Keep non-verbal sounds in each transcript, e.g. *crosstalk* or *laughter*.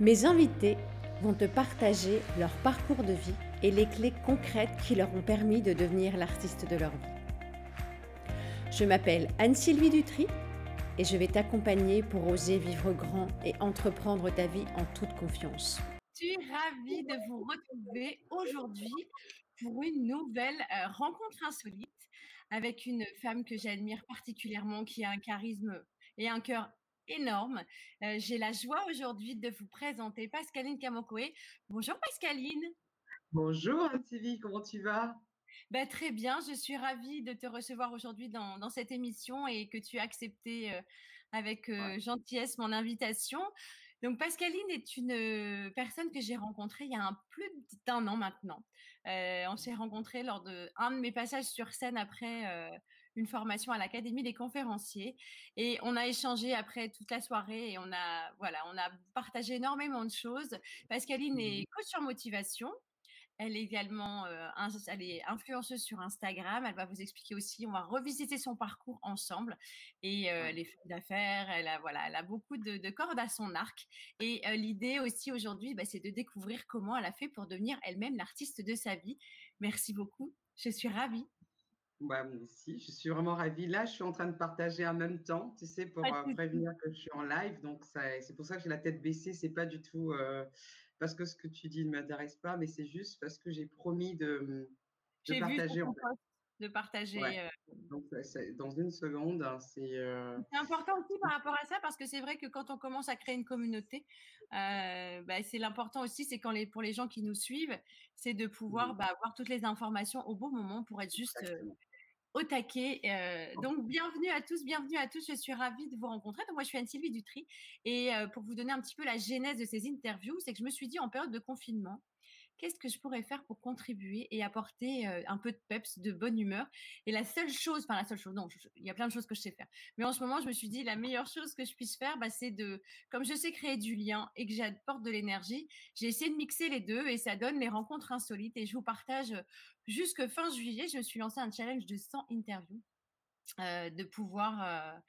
Mes invités vont te partager leur parcours de vie et les clés concrètes qui leur ont permis de devenir l'artiste de leur vie. Je m'appelle Anne-Sylvie Dutry et je vais t'accompagner pour oser vivre grand et entreprendre ta vie en toute confiance. Je suis ravie de vous retrouver aujourd'hui pour une nouvelle euh, rencontre insolite avec une femme que j'admire particulièrement, qui a un charisme et un cœur énorme. Euh, j'ai la joie aujourd'hui de vous présenter Pascaline Kamokoé. Bonjour Pascaline. Bonjour Anne-Sylvie, comment tu vas? Bah, très bien, je suis ravie de te recevoir aujourd'hui dans, cette émission et que tu as accepté euh, avec euh, gentillesse mon invitation. Donc Pascaline est une personne que j'ai rencontrée il y a un, plus d'un an maintenant. on s'est rencontrés lors de un de mes passages sur scène après une formation à l'Académie des conférenciers et on a échangé après toute la soirée et on a voilà, on a partagé énormément de choses. Pascaline mmh est coach sur motivation elle est également elle est influenceuse sur Instagram. Elle va vous expliquer aussi, on va revisiter son parcours ensemble. Et elle est femme d'affaires, elle a, voilà, elle a beaucoup de, cordes à son arc. Et l'idée aussi aujourd'hui, bah, c'est de découvrir comment elle a fait pour devenir elle-même l'artiste de sa vie. Merci beaucoup, je suis ravie. Bah, moi aussi, je suis vraiment ravie. Là, je suis en train de partager en même temps, tu sais, pour prévenir que je suis en live. Donc, c'est pour ça que j'ai la tête baissée. C'est pas du tout parce que ce que tu dis ne m'intéresse pas, mais c'est juste parce que j'ai promis de, de partager. de partager. Euh, Donc, dans une seconde, hein, euh, c'est. important aussi par rapport à ça parce que c'est vrai que quand on commence à créer une communauté, euh, bah, c'est l'important aussi, c'est quand les pour les gens qui nous suivent, c'est de pouvoir bah, avoir toutes les informations au bon moment pour être juste au taquet. donc, bienvenue à tous, bienvenue à tous. Je suis ravie de vous rencontrer. Donc, moi, je suis Anne-Sylvie Dutry. Et pour vous donner un petit peu la genèse de ces interviews, c'est que je me suis dit en période de confinement, qu'est-ce que je pourrais faire pour contribuer et apporter un peu de peps, de bonne humeur? Et la seule chose, enfin la seule chose, non, il y a plein de choses que je sais faire. Mais en ce moment, je me suis dit, la meilleure chose que je puisse faire, bah, c'est de, comme je sais créer du lien et que j'apporte de l'énergie, j'ai essayé de mixer les deux et ça donne les rencontres insolites. Et je vous partage, jusque fin juillet, je me suis lancé un challenge de 100 interviews, de pouvoir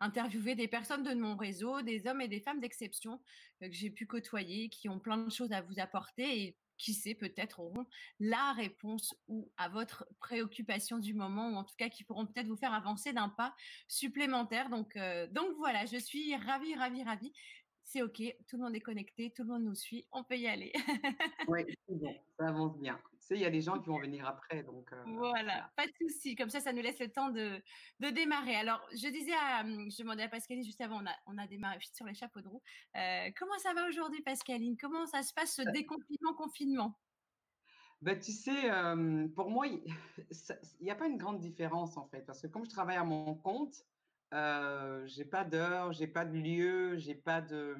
interviewer des personnes de mon réseau, des hommes et des femmes d'exception que j'ai pu côtoyer, qui ont plein de choses à vous apporter qui sait, peut-être auront la réponse ou à votre préoccupation du moment, ou en tout cas qui pourront peut-être vous faire avancer d'un pas supplémentaire. Donc, donc voilà, je suis ravie, ravie, ravie c'est OK, tout le monde est connecté, tout le monde nous suit, on peut y aller. oui, c'est bon, ça avance bien. Sais, il y a des gens qui vont venir après, donc. voilà, pas de souci. Comme ça, ça nous laisse le temps de, de démarrer. Alors, je disais, à, je demandais à Pascaline juste avant, on a, on a démarré sur les chapeaux de roue. comment ça va aujourd'hui, Pascaline? Comment ça se passe ce déconfinement, confinement? Ben, tu sais, pour moi, il *laughs* n'y a pas une grande différence en fait, parce que comme je travaille à mon compte, j'ai pas d'heure, j'ai pas de lieu, j'ai pas de.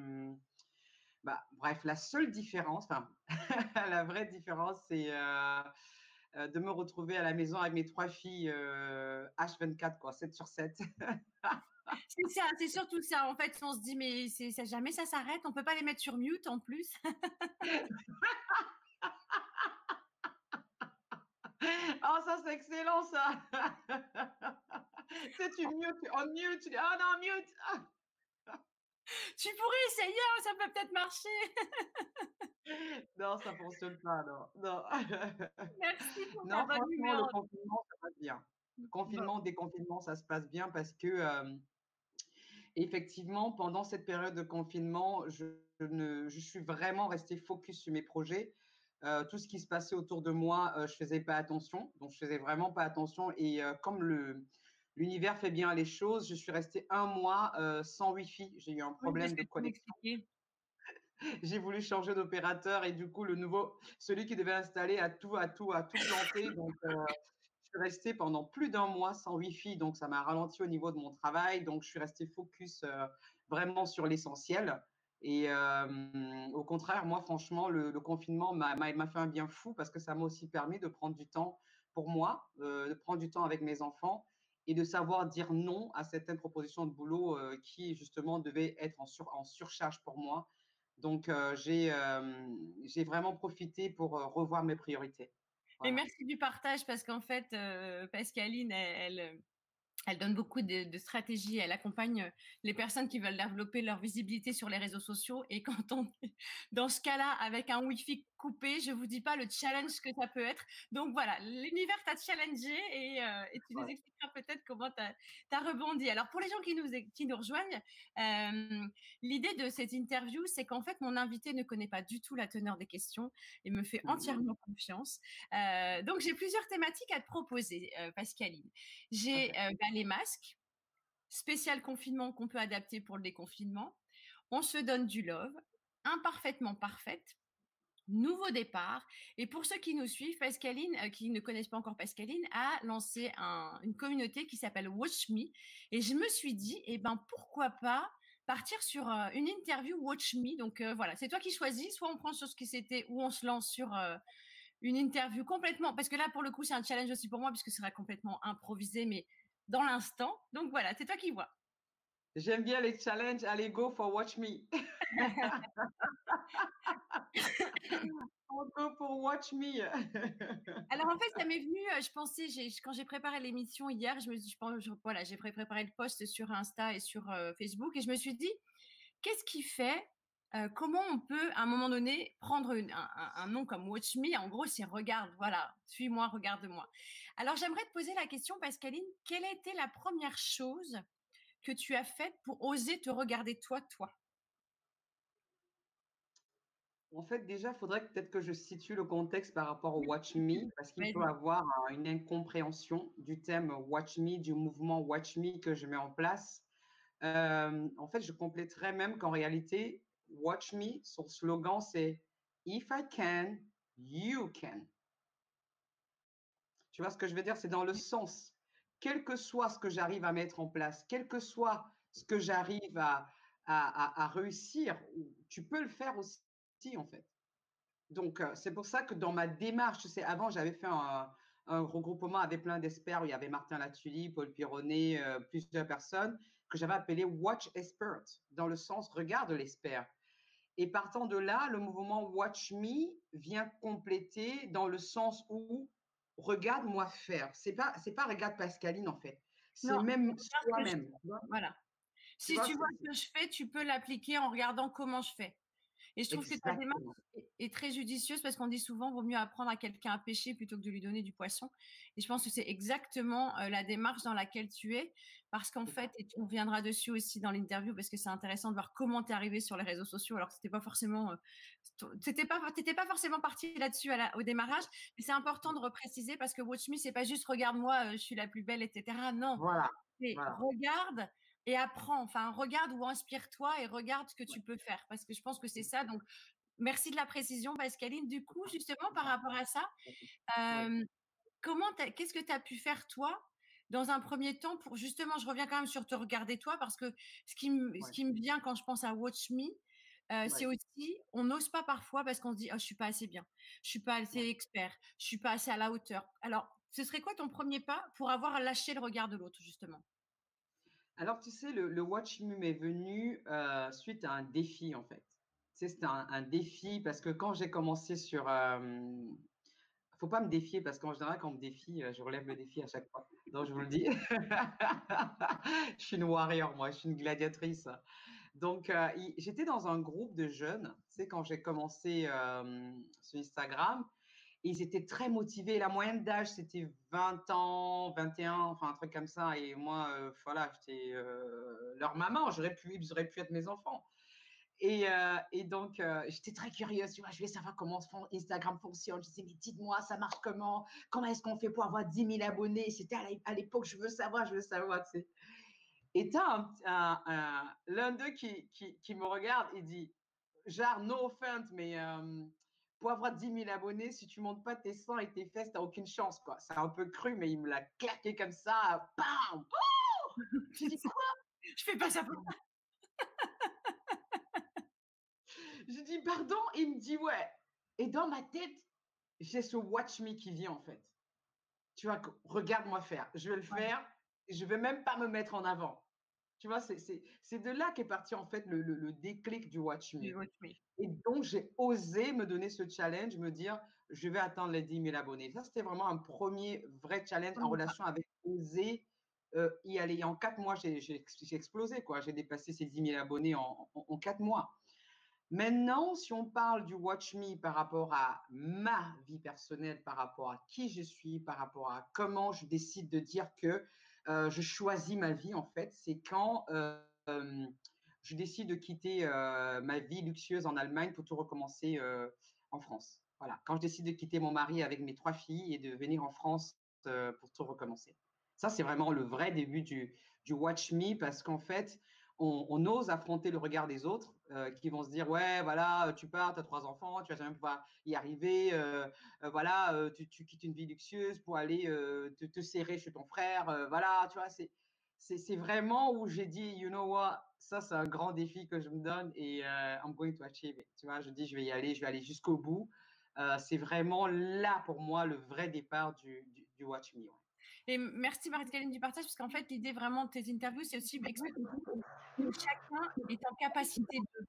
Bah, bref, la seule différence, enfin, *laughs* la vraie différence, c'est euh, euh, de me retrouver à la maison avec mes trois filles H24, quoi, 7 sur 7. c'est ça, c'est *laughs* surtout ça. En fait, on se dit, mais c'est, ça, jamais ça s'arrête. On peut pas les mettre sur mute en plus. *laughs* oh, ça, c'est excellent, ça. tu sais, tu mute, on mute, tu dis, oh non, mute. Tu pourrais essayer, hein, ça peut peut-être marcher. non, ça fonctionne pas, non. Non, Merci pour non, franchement, le confinement, ça passe bien. Le confinement, déconfinement, ça se passe bien parce que, effectivement, pendant cette période de confinement, je, ne, je suis vraiment restée focus sur mes projets. tout ce qui se passait autour de moi, je faisais pas attention. Donc, je faisais vraiment pas attention. Et comme le, l'univers fait bien les choses. Je suis restée un mois sans Wi-Fi. J'ai eu un problème de connexion. *laughs* J'ai voulu changer d'opérateur et du coup, le nouveau, celui qui devait installer a tout, a tout, a tout planté. Donc, je suis restée pendant plus d'un mois sans Wi-Fi. Donc, ça m'a ralenti au niveau de mon travail. Donc, je suis restée focus vraiment sur l'essentiel. Et au contraire, moi, franchement, le, le confinement m'a fait un bien fou parce que ça m'a aussi permis de prendre du temps pour moi, de prendre du temps avec mes enfants et de savoir dire non à certaines propositions de boulot qui, justement, devaient être en, en surcharge pour moi. Donc, j'ai vraiment profité pour revoir mes priorités. Et merci du partage parce qu'en fait, Pascaline, elle, elle donne beaucoup de, stratégies. Elle accompagne les personnes qui veulent développer leur visibilité sur les réseaux sociaux. Et *laughs* quand on est dans ce cas-là avec un Wi-Fi coupé, je vous dis pas le challenge que ça peut être. Donc voilà, l'univers t'a challengé et, euh, tu nous expliqueras peut-être comment tu as, rebondi. Alors pour les gens qui nous, qui nous rejoignent, euh, l'idée de cette interview, c'est qu'en fait, mon invité ne connaît pas du tout la teneur des questions et me fait mmh entièrement confiance. Euh, donc j'ai plusieurs thématiques à te proposer, Pascaline. J'ai bah, masques, spécial confinement qu'on peut adapter pour le déconfinement. On se donne du love, imparfaitement parfaite, nouveau départ. Et pour ceux qui nous suivent, Pascaline, euh, qui ne connaissent pas encore Pascaline, a lancé une communauté qui s'appelle Watch Me. Et je me suis dit, eh ben, pourquoi pas partir sur euh, une interview Watch Me. Donc euh, voilà, c'est toi qui choisis. Soit on prend sur ce qui c'était ou on se lance sur une interview complètement. Parce que là, pour le coup, c'est un challenge aussi pour moi, puisque ce sera complètement improvisé, mais dans l'instant. Donc voilà, c'est toi qui vois. J'aime bien les challenges. Allez, go for watch me. *laughs* Go pour watch me. Alors en fait, ça m'est venu, euh, je pensais, quand j'ai préparé l'émission hier, je me suis, je, voilà, j'ai préparé le post sur Insta et sur euh, Facebook et je me suis dit, qu'est-ce qui fait euh, comment on peut, à un moment donné, prendre un, nom comme Watch Me? En gros, c'est regarde, voilà, suis-moi, regarde-moi. Alors, j'aimerais te poser la question, Pascaline, quelle a été la première chose que tu as faite pour oser te regarder toi, toi? En fait, déjà, il faudrait peut-être que je situe le contexte par rapport au Watch Me, parce qu'il peut avoir une incompréhension du thème Watch Me, du mouvement Watch Me que je mets en place. Euh, en fait, je compléterais même qu'en réalité, Watch Me, son slogan, c'est If I can, you can. Tu vois ce que je veux dire? C'est dans le sens, quel que soit ce que j'arrive à mettre en place, quel que soit ce que j'arrive à, à, réussir, tu peux le faire aussi, en fait. Donc, euh, c'est pour ça que dans ma démarche, sais, avant, j'avais fait un, regroupement avec plein d'experts. Il y avait Martin Latuli, Paul Pironnet, euh, plusieurs personnes que j'avais appelé Watch Expert, dans le sens regarde l'expert. Et partant de là, le mouvement Watch Me vient compléter dans le sens où regarde-moi faire. C'est pas c'est pas regarde Pascaline en fait. C'est même soi-même. Voilà. Si tu vois ce que je fais, tu peux l'appliquer en regardant comment je fais. Et je trouve que ta démarche est très judicieuse parce qu'on dit souvent vaut mieux apprendre à quelqu'un à pêcher plutôt que de lui donner du poisson. Et je pense que c'est exactement la démarche dans laquelle tu es parce qu'en fait, et on reviendra dessus aussi dans l'interview parce que c'est intéressant de voir comment tu es arrivé sur les réseaux sociaux alors que c'était pas forcément c'était pas t'étais pas forcément parti là-dessus au démarrage, mais c'est important de repréciser parce que Watch Me c'est pas juste regarde-moi, je suis la plus belle, etc. Non, voilà. regarde et apprends. Enfin, regarde ou inspire-toi et regarde ce que tu peux faire. Parce que je pense que c'est ça. Donc, merci de la précision, Pascaline. Du coup, justement, par rapport à ça, comment qu'est-ce que tu as pu faire, toi, dans un premier temps, pour justement, je reviens quand même sur te regarder toi, parce que ce qui, me, ce qui me vient quand je pense à Watch Me, c'est aussi, on n'ose pas parfois parce qu'on se dit, oh, je suis pas assez bien, je suis pas assez expert, je suis pas assez à la hauteur. Alors, ce serait quoi ton premier pas pour avoir lâché le regard de l'autre, justement? Alors, tu sais, le, Watch Me m'est venu euh, suite à un défi, en fait. Tu sais, c'était un, défi parce que quand j'ai commencé sur. euh, faut pas me défier parce qu'en général, quand on me défie, euh, je relève le défi à chaque fois. Donc, je vous le dis. *laughs* je suis une warrior, moi, je suis une gladiatrice. Donc, j'étais dans un groupe de jeunes. Tu sais, quand j'ai commencé sur Instagram, ils étaient très motivés. La moyenne d'âge, c'était 20 ans, 21, enfin un truc comme ça. Et moi, euh, voilà, j'étais euh, leur maman. J'aurais pu, auraient pu être mes enfants. Et, euh, et donc, j'étais très curieuse. Tu vois, je voulais savoir comment Instagram fonctionne. Je disais, mais dites-moi, ça marche comment? Comment est-ce qu'on fait pour avoir 10 000 abonnés? C'était à l'époque, je veux savoir, je veux savoir. Tu sais. Et tu as l'un d'eux qui, qui, qui, me regarde et dit, genre, no offense, mais pour avoir 10 000 abonnés, si tu montes pas tes seins et tes fesses, t'as aucune chance, quoi. C'est un peu cru, mais il me l'a claqué comme ça. Bam oh *laughs* Je dis quoi? Je fais pas ça pour ça. Je dis pardon, il me dit ouais. Et dans ma tête, j'ai ce watch me qui vient en fait. Tu vois, regarde-moi faire. Je vais le faire. Je vais même pas me mettre en avant. Tu vois, c'est de là qu'est parti en fait le, le, déclic du Watch Me. Et donc, j'ai osé me donner ce challenge, me dire, je vais atteindre les 10 000 abonnés. Ça, c'était vraiment un premier vrai challenge en relation avec oser y aller. En quatre mois, j'ai explosé, quoi. J'ai dépassé ces 10 000 abonnés en, en, quatre mois. Maintenant, si on parle du Watch Me par rapport à ma vie personnelle, par rapport à qui je suis, par rapport à comment je décide de dire que je choisis ma vie, en fait, c'est quand je décide de quitter ma vie luxueuse en Allemagne pour tout recommencer en France. Voilà, quand je décide de quitter mon mari avec mes trois filles et de venir en France pour tout recommencer. Ça, c'est vraiment le vrai début du, du Watch Me parce qu'en fait, on, ose affronter le regard des autres qui vont se dire ouais voilà tu pars tu as trois enfants tu vas jamais pouvoir y arriver voilà tu, quittes une vie luxueuse pour aller te, serrer chez ton frère voilà tu vois c'est c'est vraiment où j'ai dit you know what ça c'est un grand défi que je me donne et I'm going to achieve it. Tu vois je dis je vais y aller je vais aller jusqu'au bout. C'est vraiment là pour moi le vrai départ du, du, Watch Me Et merci Marie-Caline du partage, parce qu'en fait, l'idée vraiment de tes interviews, c'est aussi d'expliquer que chacun est en capacité de.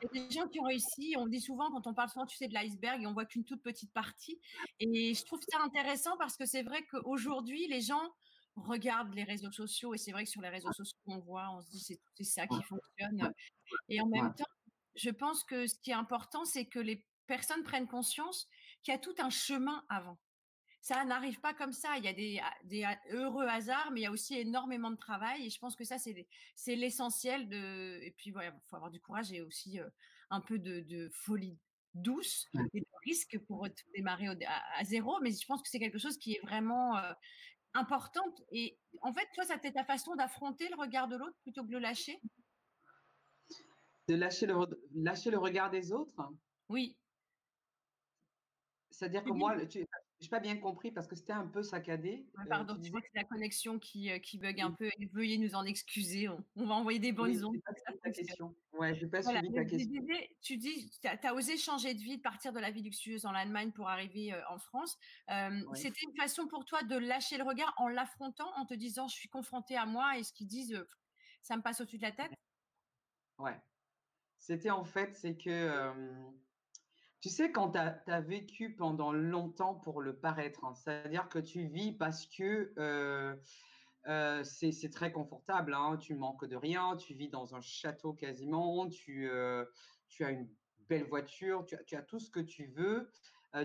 Il y a des gens qui ont réussi, on dit souvent, quand on parle souvent, tu sais, de l'iceberg, et on voit qu'une toute petite partie. Et je trouve ça intéressant parce que c'est vrai qu'aujourd'hui, les gens regardent les réseaux sociaux, et c'est vrai que sur les réseaux sociaux, on voit, on se dit, c'est ça qui fonctionne. Et en même temps, je pense que ce qui est important, c'est que les personnes prennent conscience qu'il y a tout un chemin avant ça n'arrive pas comme ça. Il y a des, ah, des, ah, heureux hasards, mais il y a aussi énormément de travail. Et je pense que ça, c'est l'essentiel de. Et puis, il faut avoir du courage et aussi un peu de, folie douce et de risque pour démarrer à, zéro. Mais je pense que c'est quelque chose qui est vraiment important. Et en fait, toi, ça c'était ta façon d'affronter le regard de l'autre plutôt que de le lâcher? De lâcher le, lâcher le regard des autres? Oui. C'est-à-dire que moi, tu, n'ai pas bien compris parce que c'était un peu saccadé. pardon, tu vois que c'est la connexion qui, qui bug un peu. veuillez nous en excuser. On, va envoyer des bonnes ondes. ta question. Ouais, je pas suivi ta question. tu dis, tu as, osé changer de vie, de partir de la vie luxueuse en Allemagne pour arriver en France. C'était une façon pour toi de lâcher le regard en l'affrontant, en te disant, je suis confronté à moi et ce qu'ils disent, ça me passe au-dessus de la tête? Ouais. C'était en fait, c'est que tu sais, quand tu as, vécu pendant longtemps pour le paraître, hein, c'est-à-dire que tu vis parce que euh, euh, c'est très confortable, hein, tu manques de rien, tu vis dans un château quasiment, tu, euh, tu as une belle voiture, tu as, tout ce que tu veux,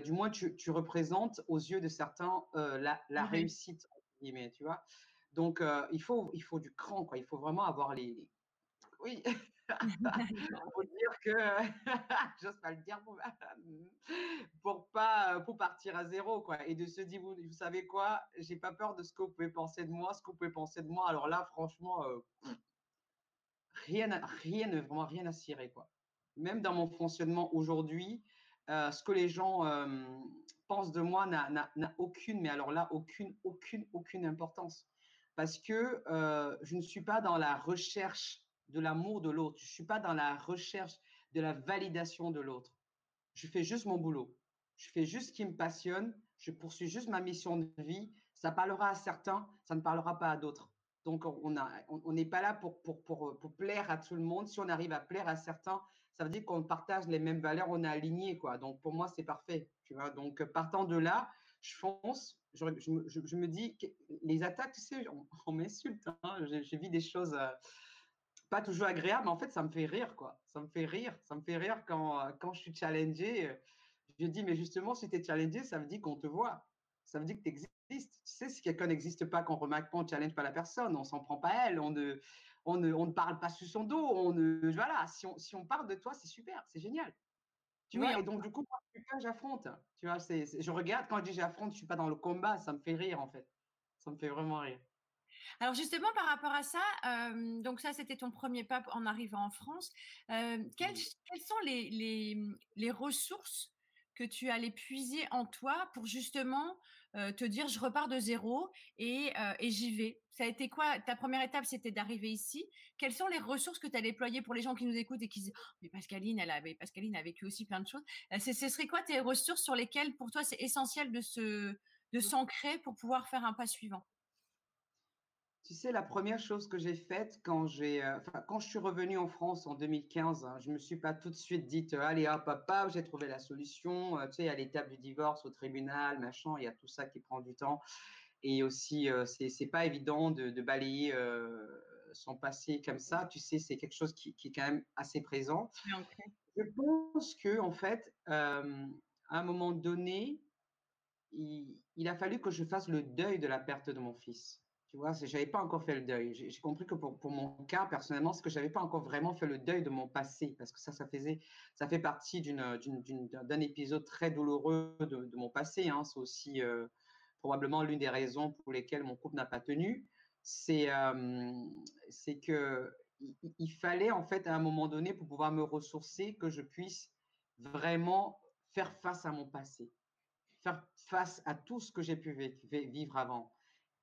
du moins tu, représentes aux yeux de certains la, la réussite, tu vois? Donc, il, faut, il faut du cran, quoi. il faut vraiment avoir les... Oui, pour dire que *laughs* j'ose pas le dire pour, pas *laughs* pour partir à zéro quoi. Et de se dire vous, savez quoi? J'ai pas peur de ce que vous pouvez penser de moi ce que vous pouvez penser de moi. Alors là franchement euh, rien rien vraiment rien à cirer quoi. Même dans mon fonctionnement aujourd'hui euh, ce que les gens euh, pensent de moi n'a aucune mais alors là aucune aucune aucune importance. Parce que je ne suis pas dans la recherche de l'amour de l'autre. Je ne suis pas dans la recherche de la validation de l'autre. Je fais juste mon boulot. Je fais juste ce qui me passionne. Je poursuis juste ma mission de vie. Ça parlera à certains, ça ne parlera pas à d'autres. Donc, on n'est on, pas là pour, pour, pour, plaire à tout le monde. Si on arrive à plaire à certains, ça veut dire qu'on partage les mêmes valeurs, on est aligné. Quoi. Donc, pour moi, c'est parfait. Donc, partant de là, je fonce. Je, je, me dis, que les attaques, tu sais, on, m'insulte. Hein. J'ai vu des choses. Euh, pas toujours agréable, mais en fait, ça me fait rire, quoi. Ça me fait rire. Ça me fait rire quand, euh, quand je suis challengé. Euh, je dis, mais justement, si tu es challengé, ça veut dire qu'on te voit. Ça veut dire que tu existes. Tu sais, si quelqu'un n'existe pas, qu'on remarque pas, on ne challenge pas la personne, on s'en prend pas à elle, on ne, on, ne, on ne parle pas sous son dos. On ne, voilà, si on, si on parle de toi, c'est super, c'est génial. Tu vois, et donc, du coup, moi, j'affronte. Tu vois, c'est, je regarde, quand je dis j'affronte, je suis pas dans le combat, ça me fait rire, en fait. Ça me fait vraiment rire. Alors justement, par rapport à ça, donc ça, c'était ton premier pas en arrivant en France. quelles, sont les, ressources que tu allais puiser en toi pour justement te dire je repars de zéro et, j'y vais? Ça a été quoi? Ta première étape, c'était d'arriver ici. Quelles sont les ressources que tu as déployées pour les gens qui nous écoutent et qui disent «Oh, mais Pascaline, elle avait, Pascaline a vécu aussi plein de choses. ce serait quoi tes ressources sur lesquelles pour toi c'est essentiel de se de mmh. s'ancrer pour pouvoir faire un pas suivant? Tu sais, la première chose que j'ai faite quand, j'ai, euh, quand je suis revenue en France en 2015, hein, je ne me suis pas tout de suite dit euh, Allez, hop, papa, j'ai trouvé la solution. Euh, tu sais, à l'étape du divorce, au tribunal, machin, il y a tout ça qui prend du temps. Et aussi, c'est c'est pas évident de, de balayer son passé comme ça. Tu sais, c'est quelque chose qui, qui, est quand même assez présent. Je pense que en fait, à un moment donné, il, il, a fallu que je fasse le deuil de la perte de mon fils. Tu vois, je n'avais pas encore fait le deuil. J'ai compris que pour, pour, mon cas, personnellement, c'est que je n'avais pas encore vraiment fait le deuil de mon passé, parce que ça, ça, faisait, ça fait partie d'un épisode très douloureux de, mon passé. Hein. C'est aussi euh, probablement l'une des raisons pour lesquelles mon couple n'a pas tenu. C'est euh, que il, fallait, en fait, à un moment donné, pour pouvoir me ressourcer, que je puisse vraiment faire face à mon passé, faire face à tout ce que j'ai pu vivre avant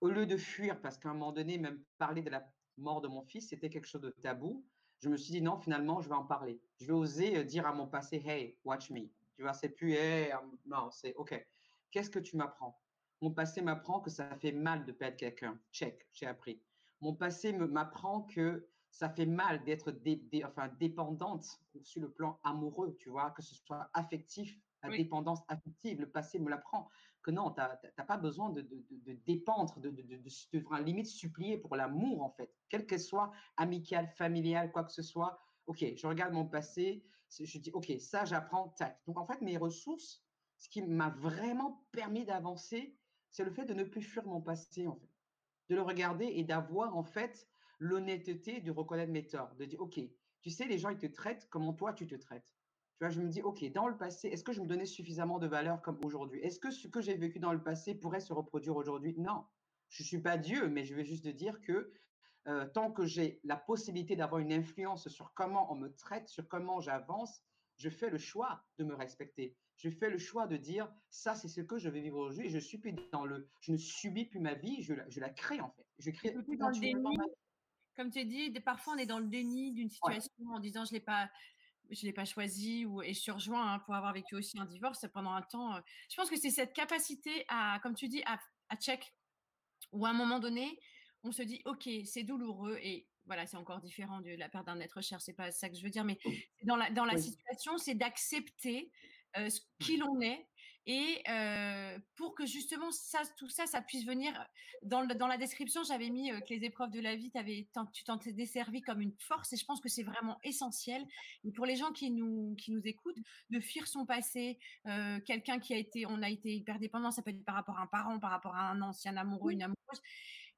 au lieu de fuir, parce qu'à un moment donné, même parler de la mort de mon fils, c'était quelque chose de tabou, je me suis dit non, finalement, je vais en parler. Je vais oser euh, dire à mon passé, hey, watch me. Tu vois, c'est plus, hey, non, c'est OK. Qu'est-ce que tu m'apprends? Mon passé m'apprend que ça fait mal de perdre quelqu'un. Check, j'ai appris. Mon passé m'apprend que ça fait mal d'être dépendante sur le plan amoureux, tu vois, que ce soit affectif, la dépendance affective. Le passé me l'apprend non, tu n'as pas besoin de, dépendre, de, de, de, limite supplier pour l'amour, en fait, quel que soit amical, familial, quoi que ce soit. OK, je regarde mon passé, je dis, OK, ça, j'apprends, tac. Donc, en fait, mes ressources, ce qui m'a vraiment permis d'avancer, c'est le fait de ne plus fuir mon passé, en fait. De le regarder et d'avoir, en fait, l'honnêteté de reconnaître mes torts, de dire, OK, tu sais, les gens, ils te traitent comment toi, tu te traites. Tu vois, je me dis, OK, dans le passé, est-ce que je me donnais suffisamment de valeur comme aujourd'hui? Est-ce que ce que j'ai vécu dans le passé pourrait se reproduire aujourd'hui? Non. Je ne suis pas Dieu, mais je vais juste dire que euh, tant que j'ai la possibilité d'avoir une influence sur comment on me traite, sur comment j'avance, je fais le choix de me respecter. Je fais le choix de dire, ça, c'est ce que je vais vivre aujourd'hui. Je suis plus dans le, je ne subis plus ma vie, je la, je la crée en fait. Je crée dans le déni. Comme tu as dit, parfois on est dans le déni d'une situation en disant, je l'ai pas, je l'ai pas choisi ou et je suis rejoint hein, pour avoir vécu aussi un divorce pendant un temps. Euh, je pense que c'est cette capacité à, comme tu dis, à, à check où à un moment donné, on se dit ok, c'est douloureux et voilà, c'est encore différent de la perte d'un être cher, c'est pas ça que je veux dire, mais dans la dans la situation, c'est d'accepter euh, ce mmh. qui l'on est et euh, pour que justement ça, tout ça, ça puisse venir dans, dans la description, j'avais mis que les épreuves de la vie, tu t'en t'es desservi comme une force. Et je pense que c'est vraiment essentiel. Et pour les gens qui nous qui nous écoutent, de fuir son passé, euh, quelqu'un qui a été, on a été hyper dépendant, ça peut être par rapport à un parent, par rapport à un ancien amoureux, une amoureuse.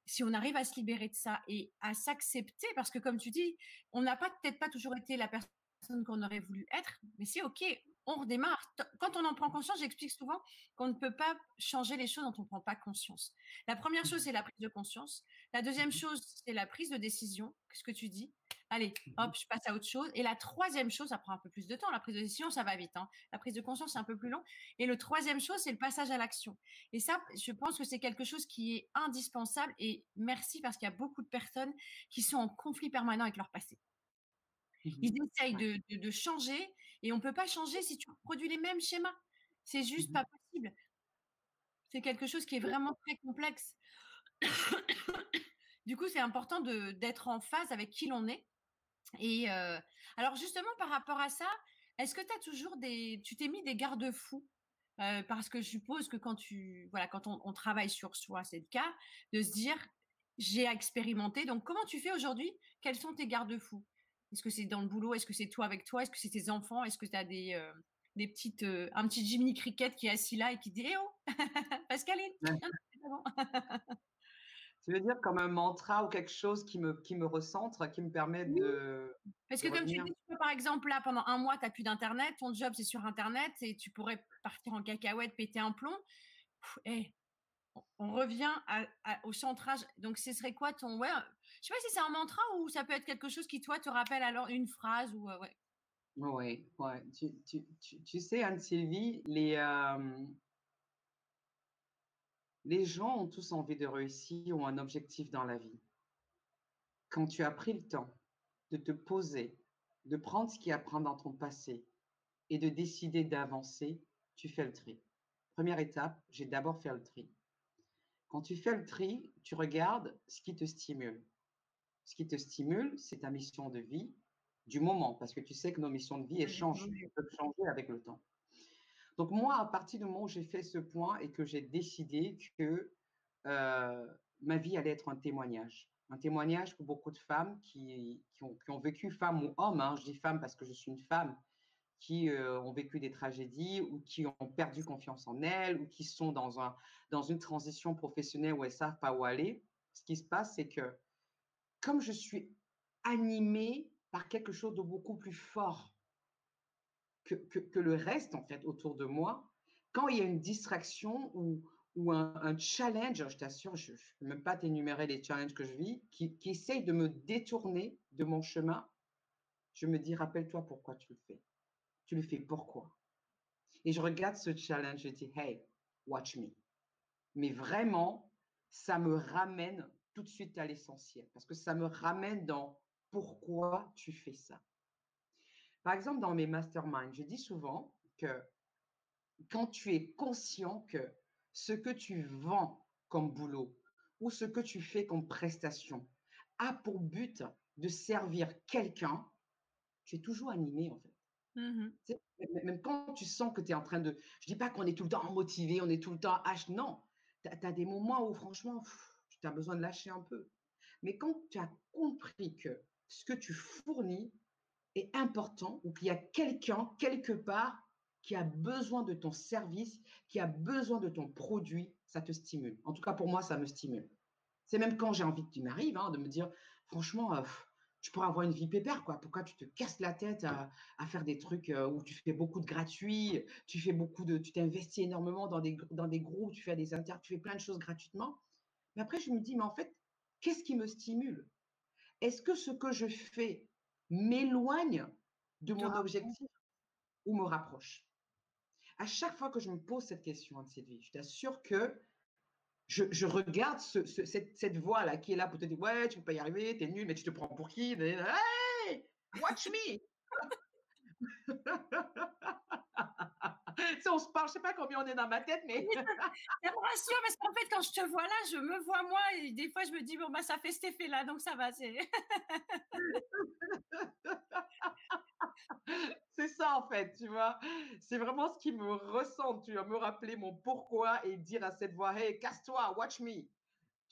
Si on arrive à se libérer de ça et à s'accepter, parce que comme tu dis, on n'a pas peut-être pas toujours été la personne qu'on aurait voulu être, mais c'est ok, on redémarre. Quand on en prend conscience, j'explique souvent qu'on ne peut pas changer les choses dont on ne prend pas conscience. La première chose, c'est la prise de conscience. La deuxième mmh chose, c'est la prise de décision. Qu'est-ce que tu dis? Allez, mmh hop, je passe à autre chose. Et la troisième chose, ça prend un peu plus de temps. La prise de décision, ça va vite. Hein. La prise de conscience, c'est un peu plus long. Et le troisième chose, c'est le passage à l'action. Et ça, je pense que c'est quelque chose qui est indispensable. Et merci parce qu'il y a beaucoup de personnes qui sont en conflit permanent avec leur passé. Mmh Ils essayent de, de, changer et on ne peut pas changer si tu produis les mêmes schémas. C'est juste mmh pas possible. C'est quelque chose qui est vraiment très complexe. du coup, c'est important d'être en phase avec qui l'on est. Et euh, alors justement, par rapport à ça, est-ce que tu as toujours des, tu t'es mis des garde-fous euh, parce que je suppose que quand tu, voilà, quand on, on travaille sur soi, c'est le cas, de se dire, j'ai expérimenté. Donc, comment tu fais aujourd'hui? Quels sont tes garde-fous? Est-ce que c'est dans le boulot? Est-ce que c'est toi avec toi? Est-ce que c'est tes enfants? Est-ce que tu as des, euh, des petites, euh, un petit Jiminy Cricket qui est assis là et qui dit Eh oh *laughs* Pascaline *laughs* Tu veux dire comme un mantra ou quelque chose qui me, qui me recentre, qui me permet de. Parce que, comme tu dis, par exemple, là, pendant un mois, tu n'as plus d'Internet, ton job, c'est sur Internet et tu pourrais partir en cacahuète, péter un plomb. Eh, on revient au centrage. Donc, ce serait quoi ton. Ouais, sais pas si c'est un mantra ou ça peut être quelque chose qui, toi, te rappelle alors une phrase ou. ouais. Oui. Tu, sais, Anne-Sylvie, les, les gens ont tous envie de réussir ou un objectif dans la vie. Quand tu as pris le temps de te poser, de prendre ce qui apprend dans ton passé et de décider d'avancer, tu fais le tri. Première étape, j'ai d'abord fait le tri. Quand tu fais le tri, tu regardes ce qui te stimule. Ce qui te stimule, c'est ta mission de vie du moment, parce que tu sais que nos missions de vie, elles changent, peuvent changer avec le temps. Donc moi, à partir du moment où j'ai fait ce point et que j'ai décidé que ma vie allait être un témoignage. Un témoignage pour beaucoup de femmes qui, ont, vécu, femmes ou hommes, hein, je dis femmes parce que je suis une femme, qui ont vécu des tragédies ou qui ont perdu confiance en elles ou qui sont dans, un, dans une transition professionnelle où elles ne savent pas où aller. Ce qui se passe, c'est que comme je suis animée par quelque chose de beaucoup plus fort que, le reste, en fait, autour de moi, quand il y a une distraction ou, un, challenge, je t'assure, je ne peux même pas t'énumérer les challenges que je vis, qui, qui essayent de me détourner de mon chemin, je me dis, rappelle-toi pourquoi tu le fais. Tu le fais pourquoi? Et je regarde ce challenge, je dis, hey, watch me. Mais vraiment, ça me ramène tout de suite à l'essentiel, parce que ça me ramène dans pourquoi tu fais ça. Par exemple, dans mes masterminds, je dis souvent que quand tu es conscient que ce que tu vends comme boulot ou ce que tu fais comme prestation a pour but de servir quelqu'un, tu es toujours animé en fait. Mmh même quand tu sens que tu es en train de... Je dis pas qu'on est tout le temps motivé, on est tout le temps H. Non, tu as, des moments où franchement, tu as besoin de lâcher un peu. Mais quand tu as compris que ce que tu fournis est important ou qu'il y a quelqu'un quelque part qui a besoin de ton service, qui a besoin de ton produit, ça te stimule. En tout cas, pour moi, ça me stimule. C'est même quand j'ai envie qu'il m'arrive hein, de me dire, franchement, euh, tu pourrais avoir une vie pépère, quoi. Pourquoi tu te casses la tête à, faire des trucs euh, où tu fais beaucoup de gratuits, tu fais beaucoup de, tu t'investis énormément dans des, dans des groupes, tu fais des inter, tu fais plein de choses gratuitement? Après, je me dis, mais en fait, qu'est-ce qui me stimule? Est-ce que ce que je fais m'éloigne de mon objectif ou me rapproche? À chaque fois que je me pose cette question, de cette vie, je t'assure que je, regarde cette, cette voix-là qui est là pour te dire Ouais, tu ne peux pas y arriver, tu es nul, mais tu te prends pour qui? Hey, watch me *laughs* on se parle, je sais pas combien on est dans ma tête, mais. ça, me rassure parce qu'en fait, quand je te vois là, je me vois moi et des fois, je me dis, bon, bah, ça fait cet effet-là, donc ça va. C'est *laughs* c'est ça, en fait, tu vois. C'est vraiment ce qui me ressent. Tu vas me rappeler mon pourquoi et dire à cette voix, hey, casse-toi, watch me.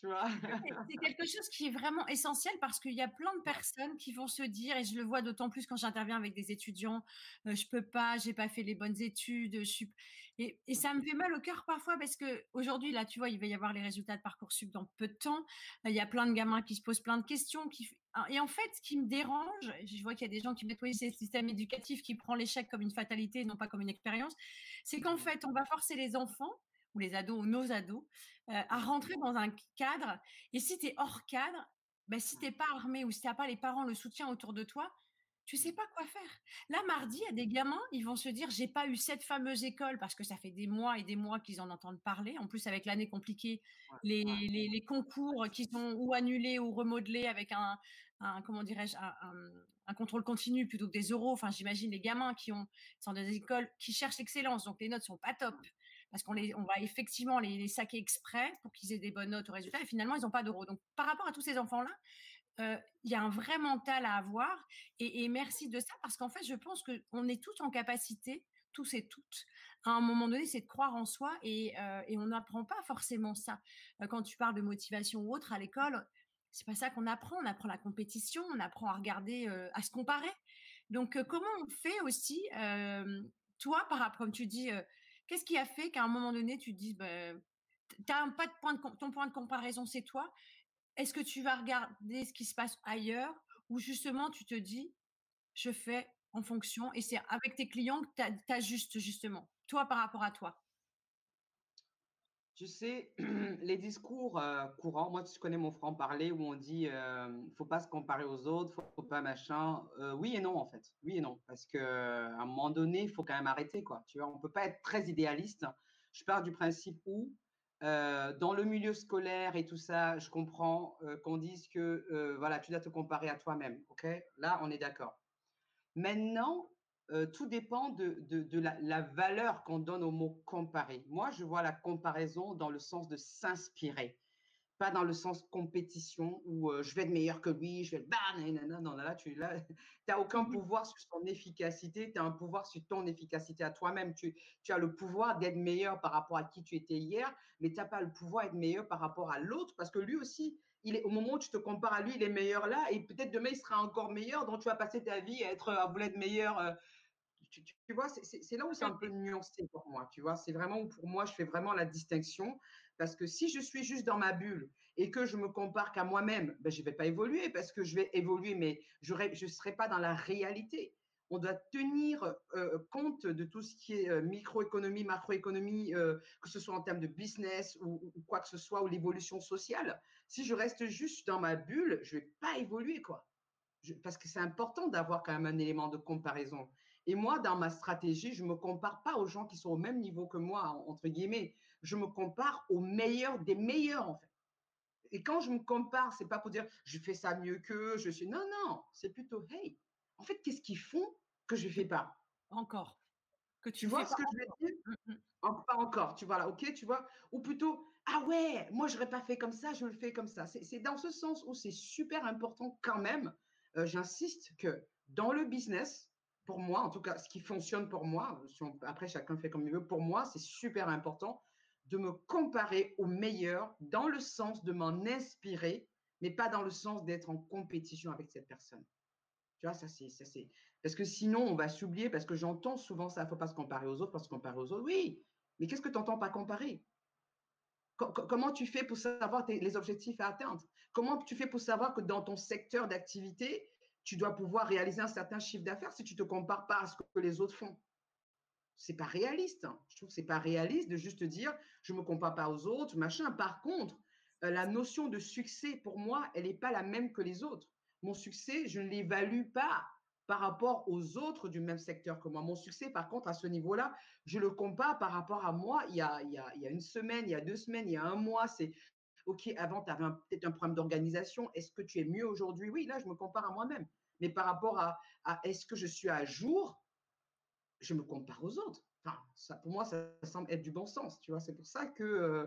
C'est quelque chose qui est vraiment essentiel parce qu'il y a plein de personnes qui vont se dire, et je le vois d'autant plus quand j'interviens avec des étudiants, je je peux pas, j'ai pas fait les bonnes études, je suis... et, et, ça me fait mal au cœur parfois parce que aujourd'hui là, tu vois, il va y avoir les résultats de parcoursup dans peu de temps. Il y a plein de gamins qui se posent plein de questions, qui et en fait, ce qui me dérange, je vois qu'il y a des gens qui mettent oui, c'est le système éducatif qui prend l'échec comme une fatalité, non pas comme une expérience, c'est qu'en fait, on va forcer les enfants ou les ados ou nos ados euh, à rentrer dans un cadre. Et si tu es hors cadre, ben, si tu n'es pas armé ou si tu n'as pas les parents, le soutien autour de toi, tu sais pas quoi faire. Là, mardi, il y a des gamins, ils vont se dire, j'ai pas eu cette fameuse école parce que ça fait des mois et des mois qu'ils en entendent parler. En plus, avec l'année compliquée, les, les, les, concours qui sont ou annulés ou remodelés avec un, un comment dirais-je, un, un, contrôle continu plutôt que des euros. Enfin, j'imagine les gamins qui ont, sont des écoles qui cherchent l'excellence, donc les notes sont pas top parce qu'on on va effectivement les, les saquer exprès pour qu'ils aient des bonnes notes au résultat, et finalement, ils n'ont pas d'euros. Donc, par rapport à tous ces enfants-là, euh, il y a un vrai mental à avoir, et, merci de ça, parce qu'en fait, je pense qu'on est tous en capacité, tous et toutes, à un moment donné, c'est de croire en soi, et, euh, on n'apprend pas forcément ça. Euh, quand tu parles de motivation ou autre à l'école, c'est pas ça qu'on apprend. On apprend la compétition, on apprend à regarder, à se comparer. Donc, comment on fait aussi, toi, par rapport, comme tu dis, Qu'est-ce qui a fait qu'à un moment donné, tu te dis, bah, point de, ton point de comparaison, c'est toi. Est-ce que tu vas regarder ce qui se passe ailleurs ou justement tu te dis, je fais en fonction et c'est avec tes clients que tu ajustes justement, toi par rapport à toi? Tu sais, *clears throat* les discours euh, courants, moi, tu connais mon franc-parler où on dit euh, faut pas se comparer aux autres, faut, pas machin. Euh, oui et non, en fait. Oui et non. Parce qu'à un moment donné, il faut quand même arrêter. Quoi. Tu vois, on peut pas être très idéaliste. Je pars du principe où, dans le milieu scolaire et tout ça, je comprends qu'on dise que voilà, tu dois te comparer à toi-même. ok? Là, on est d'accord. Maintenant, tout dépend de, la, valeur qu'on donne au mot comparer. Moi, je vois la comparaison dans le sens de s'inspirer. pas dans le sens compétition où je vais être meilleur que lui, je vais le bah, non, là, tu n'as *laughs* aucun pouvoir sur son efficacité, tu as un pouvoir sur ton efficacité à toi-même. Tu, tu as le pouvoir d'être meilleur par rapport à qui tu étais hier, mais tu n'as pas le pouvoir d'être meilleur par rapport à l'autre parce que lui aussi, il est, au moment où tu te compares à lui, il est meilleur là et peut-être demain, il sera encore meilleur, donc tu vas passer ta vie à, être, à vouloir être meilleur. Tu, tu, vois, c'est là où c'est un peu nuancé pour moi, tu vois. C'est vraiment où pour moi, je fais vraiment la distinction parce que si je suis juste dans ma bulle et que je me compare qu'à moi-même, ben, je ne vais pas évoluer parce que je vais évoluer, mais je ne serai pas dans la réalité. On doit tenir euh, compte de tout ce qui est euh, microéconomie, macroéconomie, euh, que ce soit en termes de business ou, quoi que ce soit, ou l'évolution sociale. Si je reste juste dans ma bulle, je ne vais pas évoluer, quoi. parce que c'est important d'avoir quand même un élément de comparaison. Et moi, dans ma stratégie, je ne me compare pas aux gens qui sont au même niveau que moi, entre guillemets je me compare aux meilleurs des meilleurs, en fait. Et quand je me compare, c'est pas pour dire je fais ça mieux qu'eux, je suis. Non, non, c'est plutôt hey, en fait, qu'est-ce qu'ils font que je ne fais pas? Encore. Que tu, vois ce que je veux dire? Mmh, mmh. Pas encore, tu vois là, ok, tu vois? Ou plutôt, ah ouais, moi, je n'aurais pas fait comme ça, je le fais comme ça. C'est dans ce sens où c'est super important quand même. Euh, j'insiste que dans le business, pour moi, en tout cas, ce qui fonctionne pour moi, après chacun fait comme il veut, pour moi, c'est super important de me comparer aux meilleurs dans le sens de m'en inspirer, mais pas dans le sens d'être en compétition avec cette personne. Tu vois, ça c'est, ça c'est. Parce que sinon, on va s'oublier, parce que j'entends souvent ça, il ne faut pas se comparer aux autres, parce se comparer aux autres. Oui, mais qu'est-ce que tu n'entends pas comparer? Comment tu fais pour savoir les objectifs à atteindre? Comment tu fais pour savoir que dans ton secteur d'activité, tu dois pouvoir réaliser un certain chiffre d'affaires si tu ne te compares pas à ce que les autres font c'est pas réaliste. Hein. Je trouve que c'est pas réaliste de juste dire je me compare pas aux autres, machin. Par contre, euh, la notion de succès pour moi, elle n'est pas la même que les autres. Mon succès, je ne l'évalue pas par rapport aux autres du même secteur que moi. Mon succès, par contre, à ce niveau-là, je le compare par rapport à moi il y a, il y a, il y a une semaine, il y a deux semaines, il y a un mois. C'est OK, avant, tu avais peut-être un problème d'organisation. Est-ce que tu es mieux aujourd'hui? Oui, là, je me compare à moi-même. Mais par rapport à, à est-ce que je suis à jour? Je me compare aux autres. Enfin, ça, pour moi, ça, semble être du bon sens, tu vois? C'est pour ça que euh,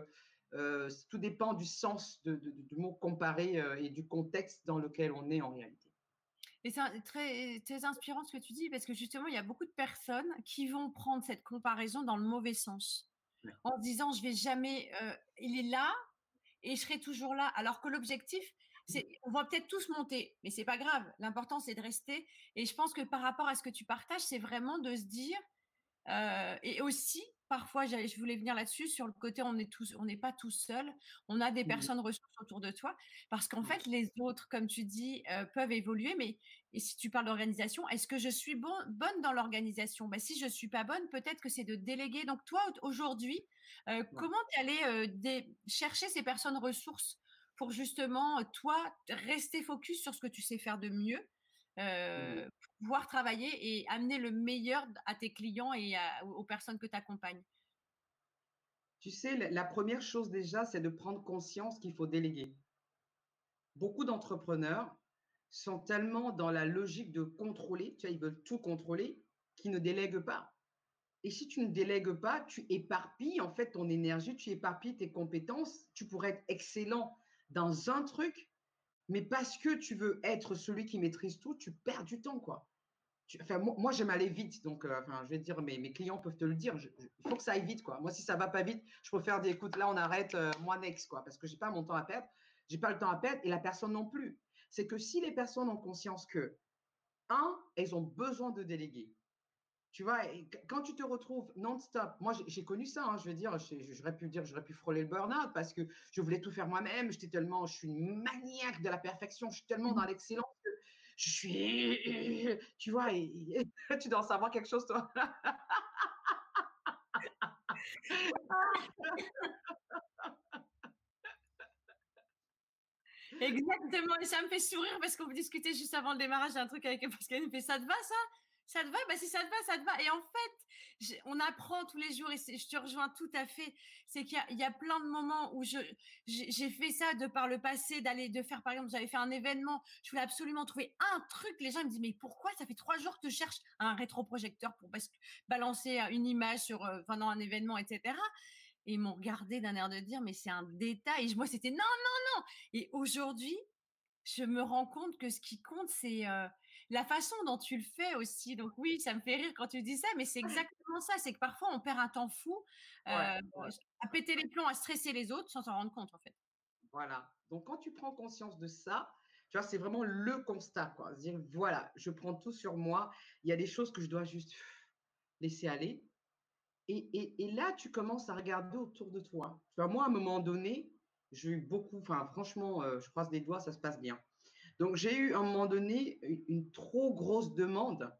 euh, tout dépend du sens de, du mot comparer euh, et du contexte dans lequel on est en réalité. Et c'est très, très inspirant ce que tu dis, parce que justement, il y a beaucoup de personnes qui vont prendre cette comparaison dans le mauvais sens, en disant, je vais jamais, il est là et je serai toujours là, alors que l'objectif, on va peut-être tous monter, mais c'est pas grave. L'important, c'est de rester. Et je pense que par rapport à ce que tu partages, c'est vraiment de se dire, euh, et aussi, parfois, je voulais venir là-dessus, sur le côté, on n'est tous, on n'est pas tout seul. On a des mmh personnes ressources autour de toi, parce qu'en fait, les autres, comme tu dis, euh, peuvent évoluer. Mais et si tu parles d'organisation, est-ce que je suis bon, bonne dans l'organisation? Ben, Si je suis pas bonne, peut-être que c'est de déléguer. Donc, toi, aujourd'hui, euh, comment tu allais chercher ces personnes ressources pour justement, toi, rester focus sur ce que tu sais faire de mieux, mmh pouvoir travailler et amener le meilleur à tes clients et aux personnes que tu accompagnes? Tu sais, la première chose déjà, c'est de prendre conscience qu'il faut déléguer. Beaucoup d'entrepreneurs sont tellement dans la logique de contrôler, tu vois, ils veulent tout contrôler, qu'ils ne délèguent pas. Et si tu ne délègues pas, tu éparpilles en fait ton énergie, tu éparpilles tes compétences. Tu pourrais être excellent dans un truc, mais parce que tu veux être celui qui maîtrise tout, tu perds du temps, quoi. enfin, moi, j'aime aller vite, donc euh, enfin, je vais dire, mes, mes clients peuvent te le dire, il faut que ça aille vite, quoi. Moi, si ça va pas vite, je préfère dire, écoute, là, on arrête, euh, moi, next, quoi, parce que j'ai pas mon temps à perdre, j'ai pas le temps à perdre, et la personne non plus. C'est que si les personnes ont conscience que, un, elles ont besoin de déléguer, tu vois, quand tu te retrouves non-stop, moi j'ai connu ça, hein, je veux dire, j'aurais pu dire, j'aurais pu frôler le burn-out parce que je voulais tout faire moi-même, j'étais tellement, je suis une maniaque de la perfection, je suis tellement dans l'excellence que je suis, tu vois, *laughs* tu dois en savoir quelque chose toi. Exactement, et ça me fait sourire parce qu'on discutait juste avant le démarrage d'un truc avec Pascal, il me fait ça te va ça ça te va? Bah, Si ça te va, ça te va. Et en fait, on apprend tous les jours et je te rejoins tout à fait. C'est qu'il y, a plein de moments où j'ai fait ça de par le passé, d'aller, de faire, par exemple, j'avais fait un événement, je voulais absolument trouver un truc. Les gens me disent, mais pourquoi? Ça fait trois jours que tu cherches un rétroprojecteur pour balancer une image sur, euh, pendant un événement, etc. et ils m'ont regardé d'un air de dire mais c'est un détail. Moi c'était non non non. Et aujourd'hui, je me rends compte que ce qui compte c'est la façon dont tu le fais aussi. Donc oui, ça me fait rire quand tu dis ça, mais c'est *laughs* exactement ça. C'est que parfois on perd un temps fou à péter les plombs, à stresser les autres sans s'en rendre compte en fait. Voilà. Donc quand tu prends conscience de ça, tu vois, c'est vraiment le constat, quoi. Dire, voilà, je prends tout sur moi. Il y a des choses que je dois juste laisser aller. Et, là, tu commences à regarder autour de toi. Tu vois, moi, à un moment donné, j'ai eu beaucoup, enfin, franchement, euh, je croise les doigts, ça se passe bien. Donc, j'ai eu à un moment donné une, trop grosse demande,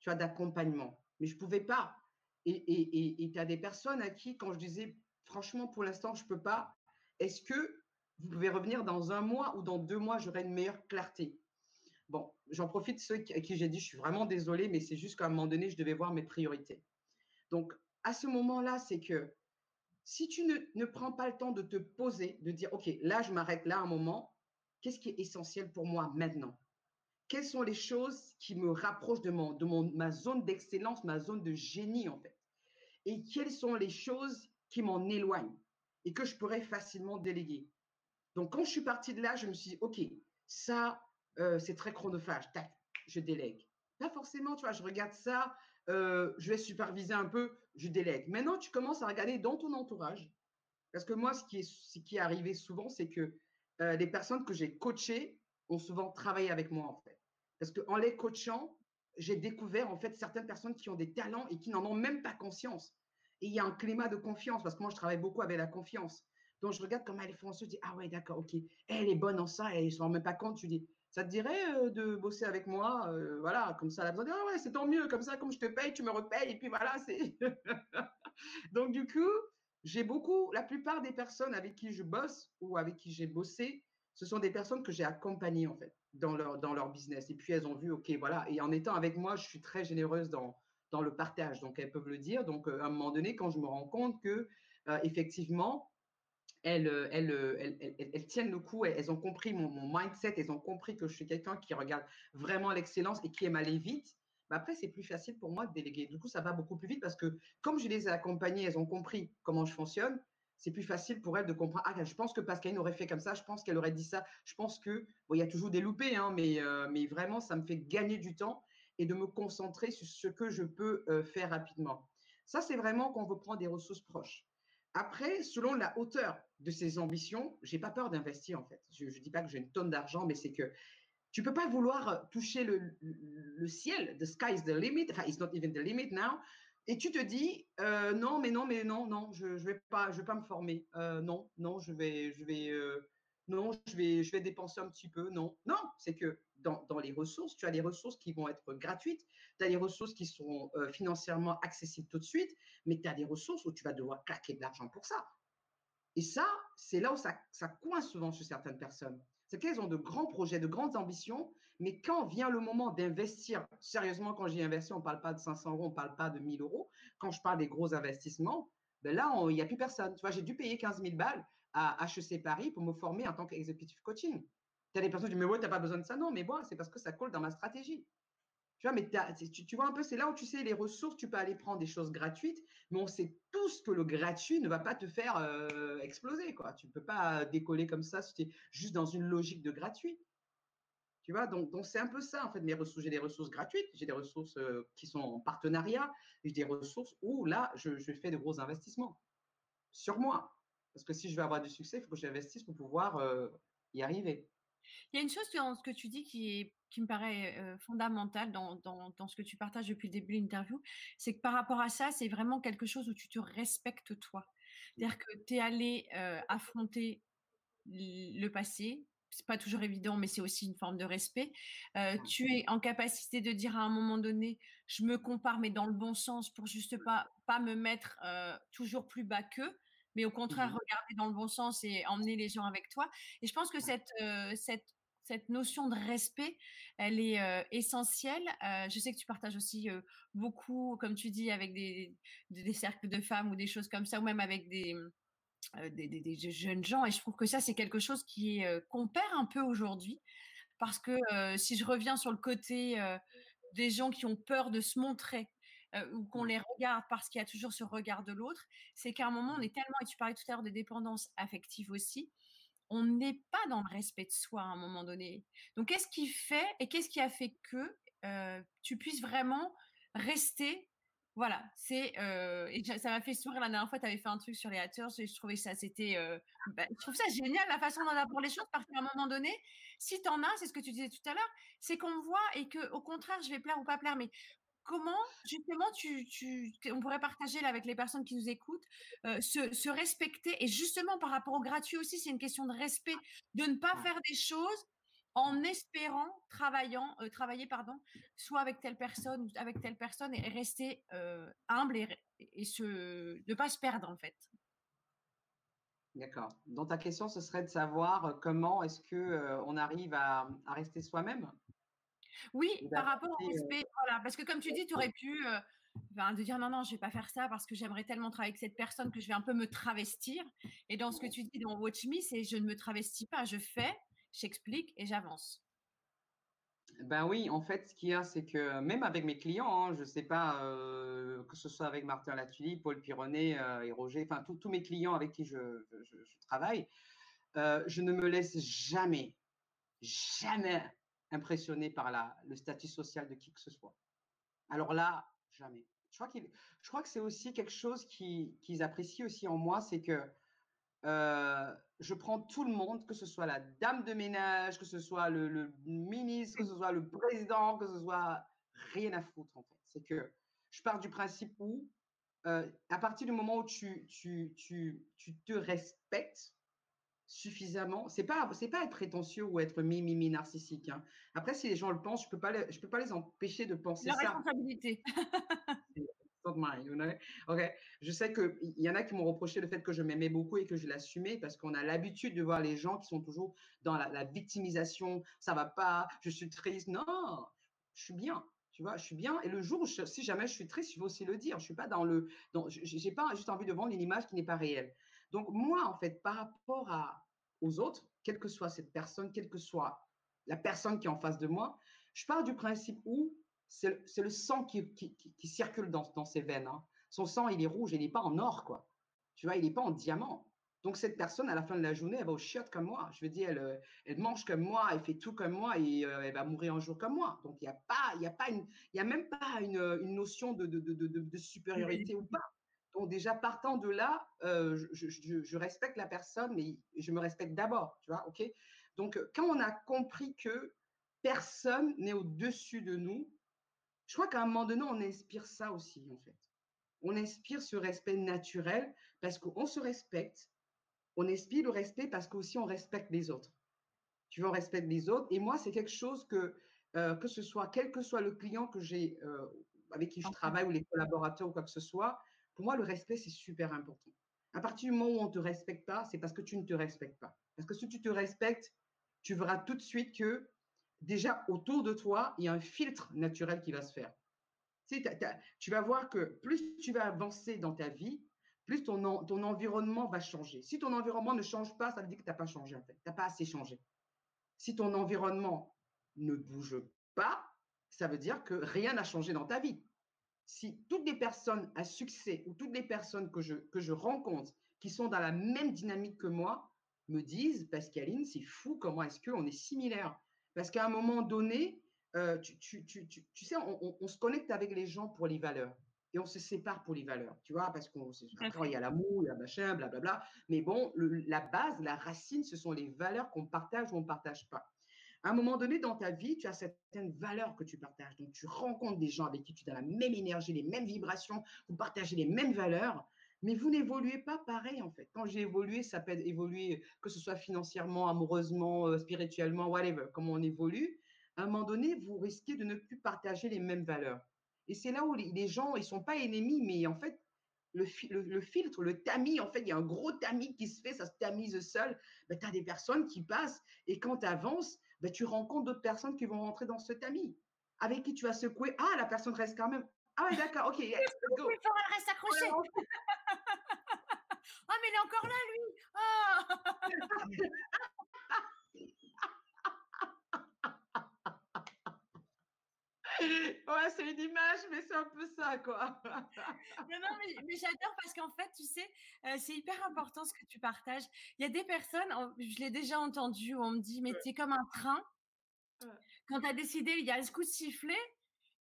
tu vois, d'accompagnement. Mais je ne pouvais pas. Et tu as des personnes à qui, quand je disais, franchement, pour l'instant, je ne peux pas, est-ce que vous pouvez revenir dans un mois ou dans deux mois, j'aurai une meilleure clarté? Bon, j'en profite ceux à qui j'ai dit, je suis vraiment désolée, mais c'est juste qu'à un moment donné, je devais voir mes priorités. Donc, à ce moment-là, c'est que si tu ne, prends pas le temps de te poser, de dire, OK, là, je m'arrête là un moment, qu'est-ce qui est essentiel pour moi maintenant? Quelles sont les choses qui me rapprochent de, mon, de mon, ma zone d'excellence, ma zone de génie, en fait? Et quelles sont les choses qui m'en éloignent et que je pourrais facilement déléguer? Donc, quand je suis partie de là, je me suis dit, OK, ça, euh, c'est très chronophage. Tac, je délègue. Pas forcément, tu vois, je regarde ça, euh, je vais superviser un peu, je délègue. Maintenant, tu commences à regarder dans ton entourage. Parce que moi, ce qui est, ce qui est arrivé souvent, c'est que euh, les personnes que j'ai coachées ont souvent travaillé avec moi, en fait. Parce qu'en les coachant, j'ai découvert, en fait, certaines personnes qui ont des talents et qui n'en ont même pas conscience. Et il y a un climat de confiance, parce que moi, je travaille beaucoup avec la confiance. Donc, je regarde comment elles font, je dis, ah ouais, d'accord, ok, elle est bonne en ça, et elle ne se même pas compte. Tu dis, ça te dirait de bosser avec moi Voilà, comme ça, elle a besoin de ah ouais, c'est tant mieux, comme ça, comme je te paye, tu me repayes, et puis voilà, c'est. *laughs* Donc, du coup, j'ai beaucoup, la plupart des personnes avec qui je bosse ou avec qui j'ai bossé, ce sont des personnes que j'ai accompagnées, en fait, dans leur, dans leur business. Et puis, elles ont vu, OK, voilà. Et en étant avec moi, je suis très généreuse dans, dans le partage. Donc, elles peuvent le dire. Donc, à un moment donné, quand je me rends compte que, effectivement, euh, euh, elles, tiennent le coup, elles, ont compris mon, mindset, elles ont compris que je suis quelqu'un qui regarde vraiment l'excellence et qui aime aller vite. Après, c'est plus facile pour moi de déléguer. Du coup, ça va beaucoup plus vite parce que comme je les ai accompagnées, elles ont compris comment je fonctionne. C'est plus facile pour elles de comprendre. Ah, je pense que Pascaline aurait fait comme ça. Je pense qu'elle aurait dit ça. Je pense que, bon, il y a toujours des loupés, hein, mais, euh, mais vraiment, ça me fait gagner du temps et de me concentrer sur ce que je peux faire rapidement. Ça, c'est vraiment quand veut prendre des ressources proches. Après, selon la hauteur de ses ambitions, j'ai pas peur d'investir en fait. Je ne dis pas que j'ai une tonne d'argent, mais c'est que tu peux pas vouloir euh, toucher le, ciel. The sky is the limit. Enfin, it's not even the limit now. Et tu te dis euh, non, mais non, mais non, non, je, ne vais pas, je vais pas me former. Euh, non, non, je vais, je vais, non, je vais, je vais dépenser un petit peu. Non, non, c'est que dans, dans, les ressources, tu as des ressources qui vont être gratuites, tu as des ressources qui sont financièrement accessibles tout de suite, mais tu as des ressources où tu vas devoir claquer de l'argent pour ça. Et ça, c'est là où ça, ça coince souvent chez certaines personnes. C'est qu'elles ont de grands projets, de grandes ambitions, mais quand vient le moment d'investir, sérieusement, quand j'y investis, on ne parle pas de 500 euros, on ne parle pas de 1000 euros. Quand je parle des gros investissements, ben là, il n'y a plus personne. Tu vois, j'ai dû payer 15 000 balles à HEC Paris pour me former en tant qu'executive coaching. Tu as des personnes qui disent, mais ouais, tu n'as pas besoin de ça. Non, mais bon, c'est parce que ça colle dans ma stratégie. Tu vois, mais tu, vois un peu, c'est là où tu sais les ressources, tu peux aller prendre des choses gratuites, mais on sait tous que le gratuit ne va pas te faire euh, exploser. Quoi. Tu ne peux pas décoller comme ça tu juste dans une logique de gratuit. Tu vois, donc, c'est un peu ça, en fait, mes ressources. J'ai des ressources gratuites, j'ai des ressources euh, qui sont en partenariat, j'ai des ressources où là, je, fais de gros investissements sur moi. Parce que si je veux avoir du succès, il faut que j'investisse pour pouvoir euh, y arriver. Il y a une chose dans ce que tu dis qui, est, qui me paraît fondamentale dans, dans, dans, ce que tu partages depuis le début de l'interview, c'est que par rapport à ça, c'est vraiment quelque chose où tu te respectes toi. C'est-à-dire que tu es allé affronter le passé, c'est pas toujours évident, mais c'est aussi une forme de respect. tu es en capacité de dire à un moment donné, je me compare, mais dans le bon sens, pour juste pas pas me mettre toujours plus bas qu'eux mais au contraire, mmh regarder dans le bon sens et emmener les gens avec toi. Et je pense que cette, cette, cette notion de respect, elle est essentielle. je sais que tu partages aussi beaucoup, comme tu dis, avec des, des, cercles de femmes ou des choses comme ça, ou même avec des, des, des, jeunes gens. Et je trouve que ça, c'est quelque chose qui qu'on perd un peu aujourd'hui. Parce que si je reviens sur le côté des gens qui ont peur de se montrer, ou qu'on les regarde parce qu'il y a toujours ce regard de l'autre, c'est qu'à un moment, on est tellement, et tu parlais tout à l'heure de dépendance affective aussi, on n'est pas dans le respect de soi à un moment donné. Donc, qu'est-ce qui fait et qu'est-ce qui a fait que tu puisses vraiment rester voilà, c'est ça m'a fait sourire la dernière fois. Tu avais fait un truc sur les haters et je trouvais ça c'était, bah, je trouve ça génial la façon dont on aborde les choses parce qu'à un moment donné, si tu en as, c'est ce que tu disais tout à l'heure, c'est qu'on me voit et que au contraire, je vais plaire ou pas plaire, mais comment justement tu, tu on pourrait partager là avec les personnes qui nous écoutent, se, se, respecter et justement par rapport au gratuit aussi, c'est une question de respect, de ne pas faire des choses en espérant, travaillant, euh, travailler pardon, soit avec telle personne ou avec telle personne et rester euh, humble et, et se, ne pas se perdre en fait. D'accord. Donc ta question, ce serait de savoir euh, comment est-ce que on arrive à, à rester soi-même? Oui, par rapport au respect. Voilà, parce que comme tu dis, tu aurais pu de dire non, non, je vais pas faire ça parce que j'aimerais tellement travailler avec cette personne que je vais un peu me travestir. Et dans ce que tu dis dans Watch Me, c'est je ne me travestis pas, je fais j'explique et j'avance. Ben oui, en fait, ce qu'il y a, c'est que même avec mes clients, hein, je ne sais pas, euh, que ce soit avec Martin Latuli, Paul Pironnet euh, et Roger, enfin tous mes clients avec qui je, travaille, euh, je ne me laisse jamais, jamais impressionner par le statut social de qui que ce soit. Alors là, jamais. Je crois, que c'est aussi quelque chose qu'ils apprécient aussi en moi, c'est que je prends tout le monde, que ce soit la dame de ménage, que ce soit le, ministre, que ce soit le président, que ce soit rien à foutre en fait. C'est que je pars du principe où, à partir du moment où tu, tu, tu, tu te respectes suffisamment, c'est pas c'est pas être prétentieux ou être mi narcissique. Hein. Après, si les gens le pensent, je peux pas je peux pas les empêcher de penser ça. La responsabilité. Ok. Je sais qu'il y en a qui m'ont reproché le fait que je m'aimais beaucoup et que je l'assumais parce qu'on a l'habitude de voir les gens qui sont toujours dans la, victimisation. Ça va pas, je suis triste. Non, je suis bien. Tu vois, je suis bien. Et le jour où, si jamais je suis triste, je vais aussi le dire. Je suis pas dans le. Dans, j'ai pas juste envie de vendre une image qui n'est pas réelle. Donc, moi, en fait, par rapport à, aux autres, quelle que soit cette personne, quelle que soit la personne qui est en face de moi, je pars du principe où c'est le sang qui, circule dans, ses veines. Hein. Son sang, il est rouge, il n'est pas en or, quoi. Tu vois, il n'est pas en diamant. Donc, cette personne, à la fin de la journée, elle va au chiottes comme moi. Je veux dire, elle, euh, elle mange comme moi, elle fait tout comme moi et euh, elle va mourir un jour comme moi. Donc, il n'y a, pas, y a, pas une, y a même pas une, notion de, de, supériorité ou pas. Donc, déjà, partant de là, euh, je, je, respecte la personne, mais je me respecte d'abord. Tu vois, OK? Donc, quand on a compris que personne n'est au-dessus de nous, je crois qu'à un moment donné, on inspire ça aussi, en fait. On inspire ce respect naturel parce qu'on se respecte. On inspire le respect parce qu'aussi on respecte les autres. Tu veux, on respecte les autres. Et moi, c'est quelque chose que, euh, que ce soit, quel que soit le client que j'ai, euh, avec qui je travaille ou les collaborateurs ou quoi que ce soit, pour moi, le respect, c'est super important. À partir du moment où on ne te respecte pas, c'est parce que tu ne te respectes pas. Parce que si tu te respectes, tu verras tout de suite que déjà autour de toi, il y a un filtre naturel qui va se faire. Tu, vas voir que plus tu vas avancer dans ta vie, plus ton, ton environnement va changer. Si ton environnement ne change pas, ça veut dire que tu n'as pas changé en fait. Tu n'as pas assez changé. Si ton environnement ne bouge pas, ça veut dire que rien n'a changé dans ta vie. Si toutes les personnes à succès ou toutes les personnes que je, que je rencontre qui sont dans la même dynamique que moi me disent, Pascaline, c'est fou, comment est-ce qu'on est similaires parce qu'à un moment donné, euh, tu, sais, on, se connecte avec les gens pour les valeurs et on se sépare pour les valeurs, tu vois, parce qu'on il y a l'amour, il y a machin, blablabla. Mais bon, la base, la racine, ce sont les valeurs qu'on partage ou on ne partage pas. À un moment donné dans ta vie, tu as certaines valeurs que tu partages. Donc, tu rencontres des gens avec qui tu as la même énergie, les mêmes vibrations, vous partagez les mêmes valeurs mais vous n'évoluez pas pareil en fait. Quand j'ai évolué, ça peut évoluer, que ce soit financièrement, amoureusement, euh, spirituellement, whatever, comment on évolue. À un moment donné, vous risquez de ne plus partager les mêmes valeurs. Et c'est là où les, gens, ils sont pas ennemis, mais en fait, le, filtre, le tamis, en fait, il y a un gros tamis qui se fait, ça se tamise seul. Ben, tu as des personnes qui passent et quand tu avances, ben, tu rencontres d'autres personnes qui vont rentrer dans ce tamis, avec qui tu vas secouer. Ah, la personne reste quand même. Ah oui, d'accord, ok. Yes, go. Elle reste accrochée. Ah, mais il est encore là, lui. *laughs* *laughs* Ouais, c'est une image, mais c'est un peu ça, quoi. *laughs* non, non, mais, j'adore parce qu'en fait, tu sais, euh, c'est hyper important ce que tu partages. Il y a des personnes, je l'ai déjà entendu, où on me dit, mais tu es comme un train. Quand tu as décidé, il y a un coup de sifflet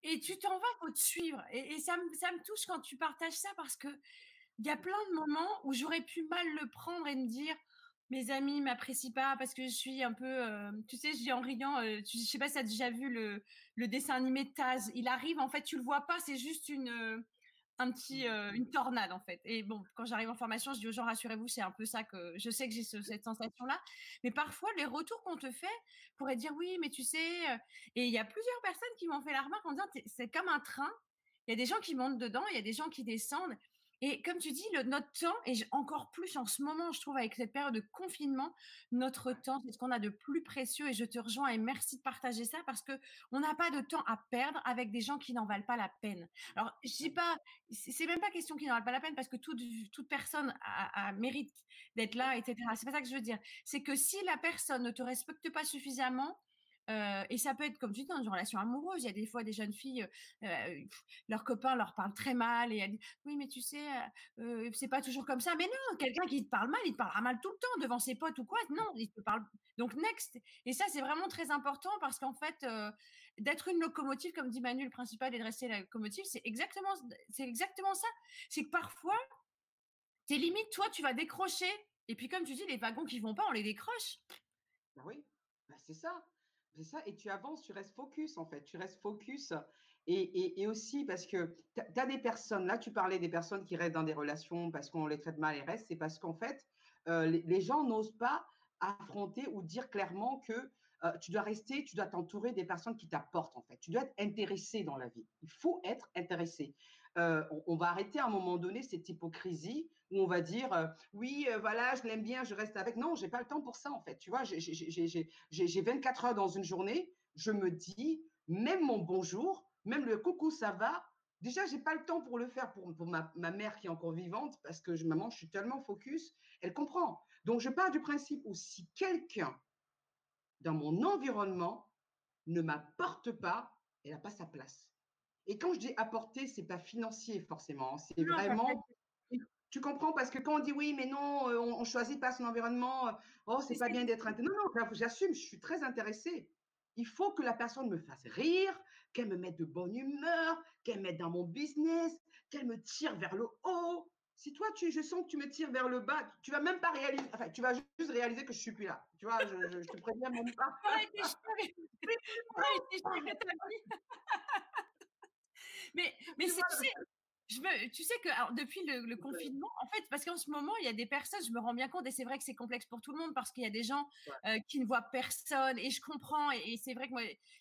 et tu t'en vas, faut te suivre. Et, ça, me, ça me touche quand tu partages ça parce que il y a plein de moments où j'aurais pu mal le prendre et me dire, mes amis m'apprécient pas parce que je suis un peu, euh, tu sais, je dis en riant, euh, je sais pas si tu as déjà vu le, dessin animé de Taz. Il arrive, en fait, tu le vois pas, c'est juste une, euh, un petit, une tornade en fait. Et bon, quand j'arrive en formation, je dis aux gens, rassurez-vous, c'est un peu ça que je sais que j'ai cette sensation-là. Mais parfois, les retours qu'on te fait pourraient dire, oui, mais tu sais, et il y a plusieurs personnes qui m'ont fait la remarque en disant, c'est comme un train. Il y a des gens qui montent dedans, il y a des gens qui descendent. Et comme tu dis, le, notre temps, et encore plus en ce moment, je trouve, avec cette période de confinement, notre temps, c'est ce qu'on a de plus précieux. Et je te rejoins et merci de partager ça parce que on n'a pas de temps à perdre avec des gens qui n'en valent pas la peine. Alors, je dis pas, c'est même pas question qu'ils n'en valent pas la peine parce que toute, toute personne a, a mérite d'être là, etc. C'est pas ça que je veux dire. C'est que si la personne ne te respecte pas suffisamment, euh, et ça peut être, comme tu dis, dans une relation amoureuse. Il y a des fois des jeunes filles, euh, leurs copains leur parlent très mal et elles disent Oui, mais tu sais, euh, c'est pas toujours comme ça. Mais non, quelqu'un qui te parle mal, il te parlera mal tout le temps devant ses potes ou quoi. Non, il te parle. Donc, next. Et ça, c'est vraiment très important parce qu'en fait, d'être une locomotive, comme dit Manu, le principal, et de rester la locomotive, c'est exactement, c'est exactement ça. C'est que parfois, tes limites, toi, tu vas décrocher. Et puis, comme tu dis, les wagons qui vont pas, on les décroche. Bah oui, bah c'est ça. C'est ça, et tu avances, tu restes focus en fait, tu restes focus. Et, aussi parce que tu as des personnes, là tu parlais des personnes qui restent dans des relations parce qu'on les traite mal et restent, c'est parce qu'en fait, euh, les, gens n'osent pas affronter ou dire clairement que euh, tu dois rester, tu dois t'entourer des personnes qui t'apportent en fait. Tu dois être intéressé dans la vie. Il faut être intéressé. Euh, on, va arrêter à un moment donné cette hypocrisie où on va dire euh, oui, euh, voilà, je l'aime bien, je reste avec. Non, j'ai pas le temps pour ça en fait. Tu vois, j'ai 24 heures dans une journée. Je me dis, même mon bonjour, même le coucou, ça va. Déjà, j'ai pas le temps pour le faire pour, ma, mère qui est encore vivante parce que je, maman, je suis tellement focus, elle comprend. Donc, je pars du principe où si quelqu'un dans mon environnement ne m'apporte pas, elle n'a pas sa place. Et quand je dis apporter, c'est pas financier forcément, c'est vraiment. Tu comprends? Parce que quand on dit oui, mais non, euh, on, ne choisit pas son environnement, euh, oh, c'est pas bien d'être intéressé. Non, non, j'assume, je suis très intéressée. Il faut que la personne me fasse rire, qu'elle me mette de bonne humeur, qu'elle me mette dans mon business, qu'elle me tire vers le haut. Si toi, tu, je sens que tu me tires vers le bas, tu vas même pas réaliser, enfin, tu vas juste réaliser que je suis plus là. Tu vois, je, je te préviens même pas. *laughs* *laughs* *laughs* Mais, mais sais, je me, tu sais que alors, depuis le, confinement, en fait, parce qu'en ce moment, il y a des personnes, je me rends bien compte, et c'est vrai que c'est complexe pour tout le monde, parce qu'il y a des gens euh, qui ne voient personne, et je comprends, et, c'est vrai que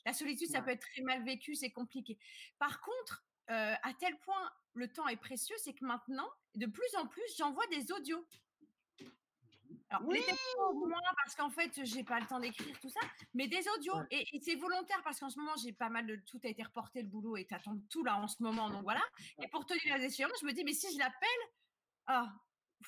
la solitude, ça peut être très mal vécu, c'est compliqué. Par contre, euh, à tel point le temps est précieux, c'est que maintenant, de plus en plus, j'envoie des audios. Alors, oui moins parce qu'en fait, j'ai pas le temps d'écrire tout ça, mais des audios. Et, c'est volontaire parce qu'en ce moment, j'ai pas mal de tout a été reporté le boulot et t'attends tout là en ce moment. Donc voilà. Et pour tenir la décision, je me dis, mais si je l'appelle, ah,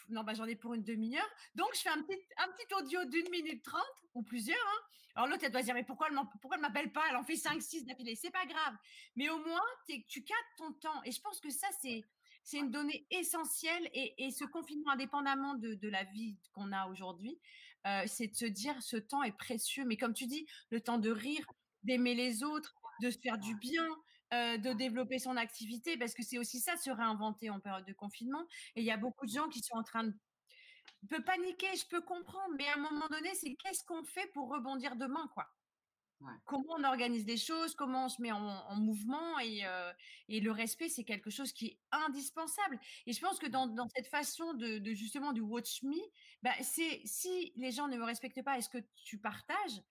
non, bah, j'en ai pour une demi-heure. Donc, je fais un petit, un petit audio d'une minute trente ou plusieurs. Hein. Alors, l'autre, elle doit dire, mais pourquoi elle ne m'appelle pas? Elle en fait cinq, six d'affilée. C'est pas grave. Mais au moins, tu captes ton temps. Et je pense que ça, c'est c'est une donnée essentielle et, ce confinement, indépendamment de, la vie qu'on a aujourd'hui, euh, c'est de se dire ce temps est précieux. Mais comme tu dis, le temps de rire, d'aimer les autres, de se faire du bien, euh, de développer son activité, parce que c'est aussi ça, se réinventer en période de confinement. Et il y a beaucoup de gens qui sont en train de paniquer, je peux comprendre, mais à un moment donné, c'est qu'est-ce qu'on fait pour rebondir demain, quoi? Comment on organise des choses, comment on se met en, mouvement et, euh, et, le respect, c'est quelque chose qui est indispensable. Et je pense que dans, dans cette façon de, de, justement du watch me, bah c'est si les gens ne me respectent pas, est-ce que tu partages?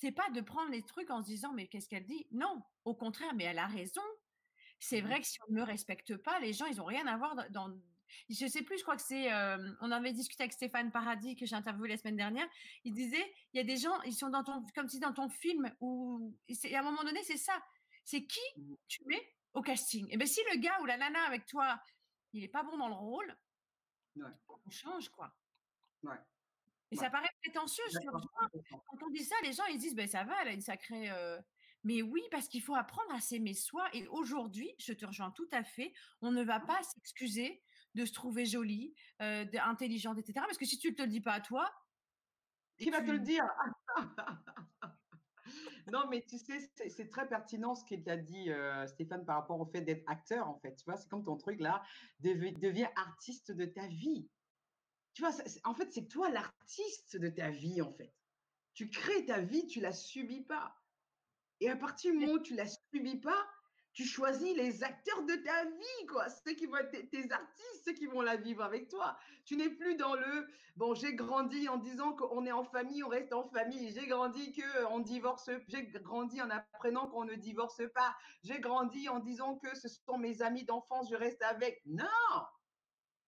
C'est pas de prendre les trucs en se disant mais qu'est-ce qu'elle dit? Non, au contraire, mais elle a raison. C'est mmh vrai que si on ne me respecte pas, les gens ils ont rien à voir dans, je sais plus, je crois que c'est, euh, on avait discuté avec Stéphane Paradis que j'ai interviewé la semaine dernière. Il disait, il y a des gens, ils sont dans ton, comme si dans ton film où, à un moment donné, c'est ça. C'est qui mmh. tu mets au casting? Et bien, si le gars ou la nana avec toi, il est pas bon dans le rôle, on change quoi. Et ça paraît prétentieux. Quand on dit ça, les gens ils disent, ben ça va, elle a une sacrée. Euh, Mais oui, parce qu'il faut apprendre à s'aimer soi. Et aujourd'hui, je te rejoins tout à fait, on ne va pas s'excuser de se trouver jolie, euh, intelligente, etc. Parce que si tu ne te le dis pas à toi, qui va te le dire? *laughs* Non, mais tu sais, c'est très pertinent ce qu'il t'a dit, euh, Stéphane, par rapport au fait d'être acteur, en fait. Tu vois, c'est comme ton truc là, deviens artiste de ta vie. Tu vois, en fait, c'est toi l'artiste de ta vie, en fait. Tu crées ta vie, tu la subis pas. Et à partir du moment où tu la subis pas, tu choisis les acteurs de ta vie, quoi. Ceux qui vont être tes, artistes, ceux qui vont la vivre avec toi. Tu n'es plus dans le bon, j'ai grandi en disant qu'on est en famille, on reste en famille. J'ai grandi que on divorce. J'ai grandi en apprenant qu'on ne divorce pas. J'ai grandi en disant que ce sont mes amis d'enfance, je reste avec. Non,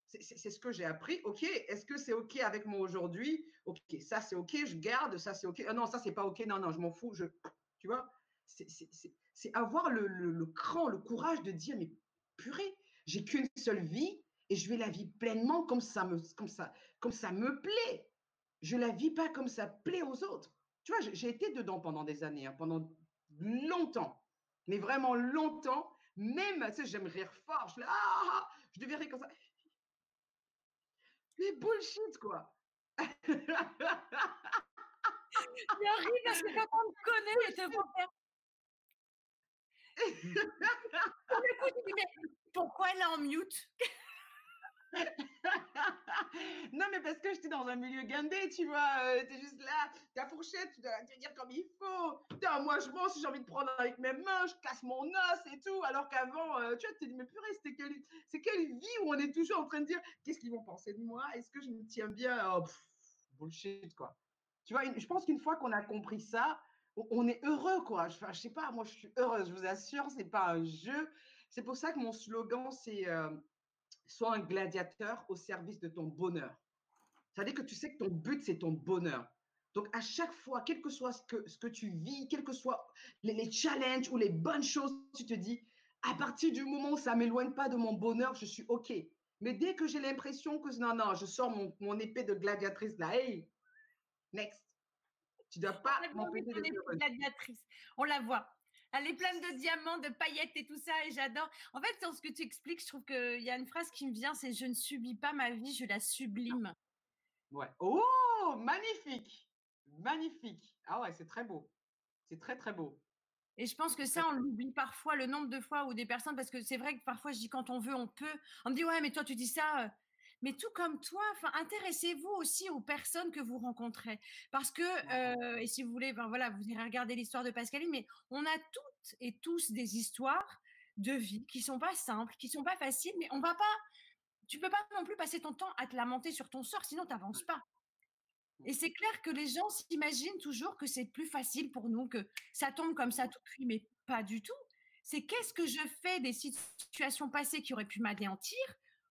c'est ce que j'ai appris. OK, est-ce que c'est OK avec moi aujourd'hui? OK, ça c'est OK, je garde, ça c'est OK. Ah non, ça c'est pas OK, non, non, je m'en fous. Je, tu vois, c'est avoir le, le, cran, le courage de dire, mais purée, j'ai qu'une seule vie et je vais la vivre pleinement comme ça me, comme ça, comme ça me plaît. Je la vis pas comme ça plaît aux autres. Tu vois, j'ai été dedans pendant des années, hein, pendant longtemps, mais vraiment longtemps. Même, tu sais, j'aime rire fort. Je, ah, je devais rire comme ça. Mais bullshit, quoi. *laughs* Il arrive parce que quand on te connaît, il te voit faire pourquoi elle est en mute? *laughs* Non, mais parce que j'étais dans un milieu gandé, tu vois. Euh, tu es juste là, ta fourchette, tu dois te dire comme il faut. moi, je mange si j'ai envie de prendre avec mes mains, je casse mon os et tout. Alors qu'avant, euh, tu vois, tu te dis, mais purée, c'est quelle, vie où on est toujours en train de dire, qu'est-ce qu'ils vont penser de moi? Est-ce que je me tiens bien? Oh, Bullshit, quoi. Tu vois, je pense qu'une fois qu'on a compris ça, on est heureux, quoi. Je, je sais pas, moi, je suis heureuse, je vous assure, c'est pas un jeu. C'est pour ça que mon slogan, c'est euh, Sois un gladiateur au service de ton bonheur. Ça veut dire que tu sais que ton but, c'est ton bonheur. Donc, à chaque fois, quel que soit ce que, tu vis, quels que soient les, challenges ou les bonnes choses, tu te dis, à partir du moment où ça ne m'éloigne pas de mon bonheur, je suis OK. Mais dès que j'ai l'impression que non, non, je sors mon, mon épée de gladiatrice là, hey, next. Tu dois pas m'empêcher gladiatrice. On la voit. Elle est pleine de diamants, de paillettes et tout ça, et j'adore. En fait, dans ce que tu expliques, je trouve qu'il y a une phrase qui me vient, c'est je ne subis pas ma vie, je la sublime. Ouais. Oh, magnifique, magnifique. Ah ouais, c'est très beau. C'est très très beau. Et je pense que ça, on l'oublie parfois, le nombre de fois où des personnes, parce que c'est vrai que parfois je dis quand on veut, on peut. On me dit ouais, mais toi tu dis ça, euh, mais tout comme toi, enfin, intéressez-vous aussi aux personnes que vous rencontrez. Parce que, euh, et si vous voulez, ben voilà, vous irez regarder l'histoire de Pascaline, mais on a toutes et tous des histoires de vie qui sont pas simples, qui sont pas faciles, mais on va pas, tu peux pas non plus passer ton temps à te lamenter sur ton sort, sinon tu n'avances pas. Et c'est clair que les gens s'imaginent toujours que c'est plus facile pour nous, que ça tombe comme ça tout cuit, mais pas du tout. C'est qu'est-ce que je fais des situations passées qui auraient pu m'anéantir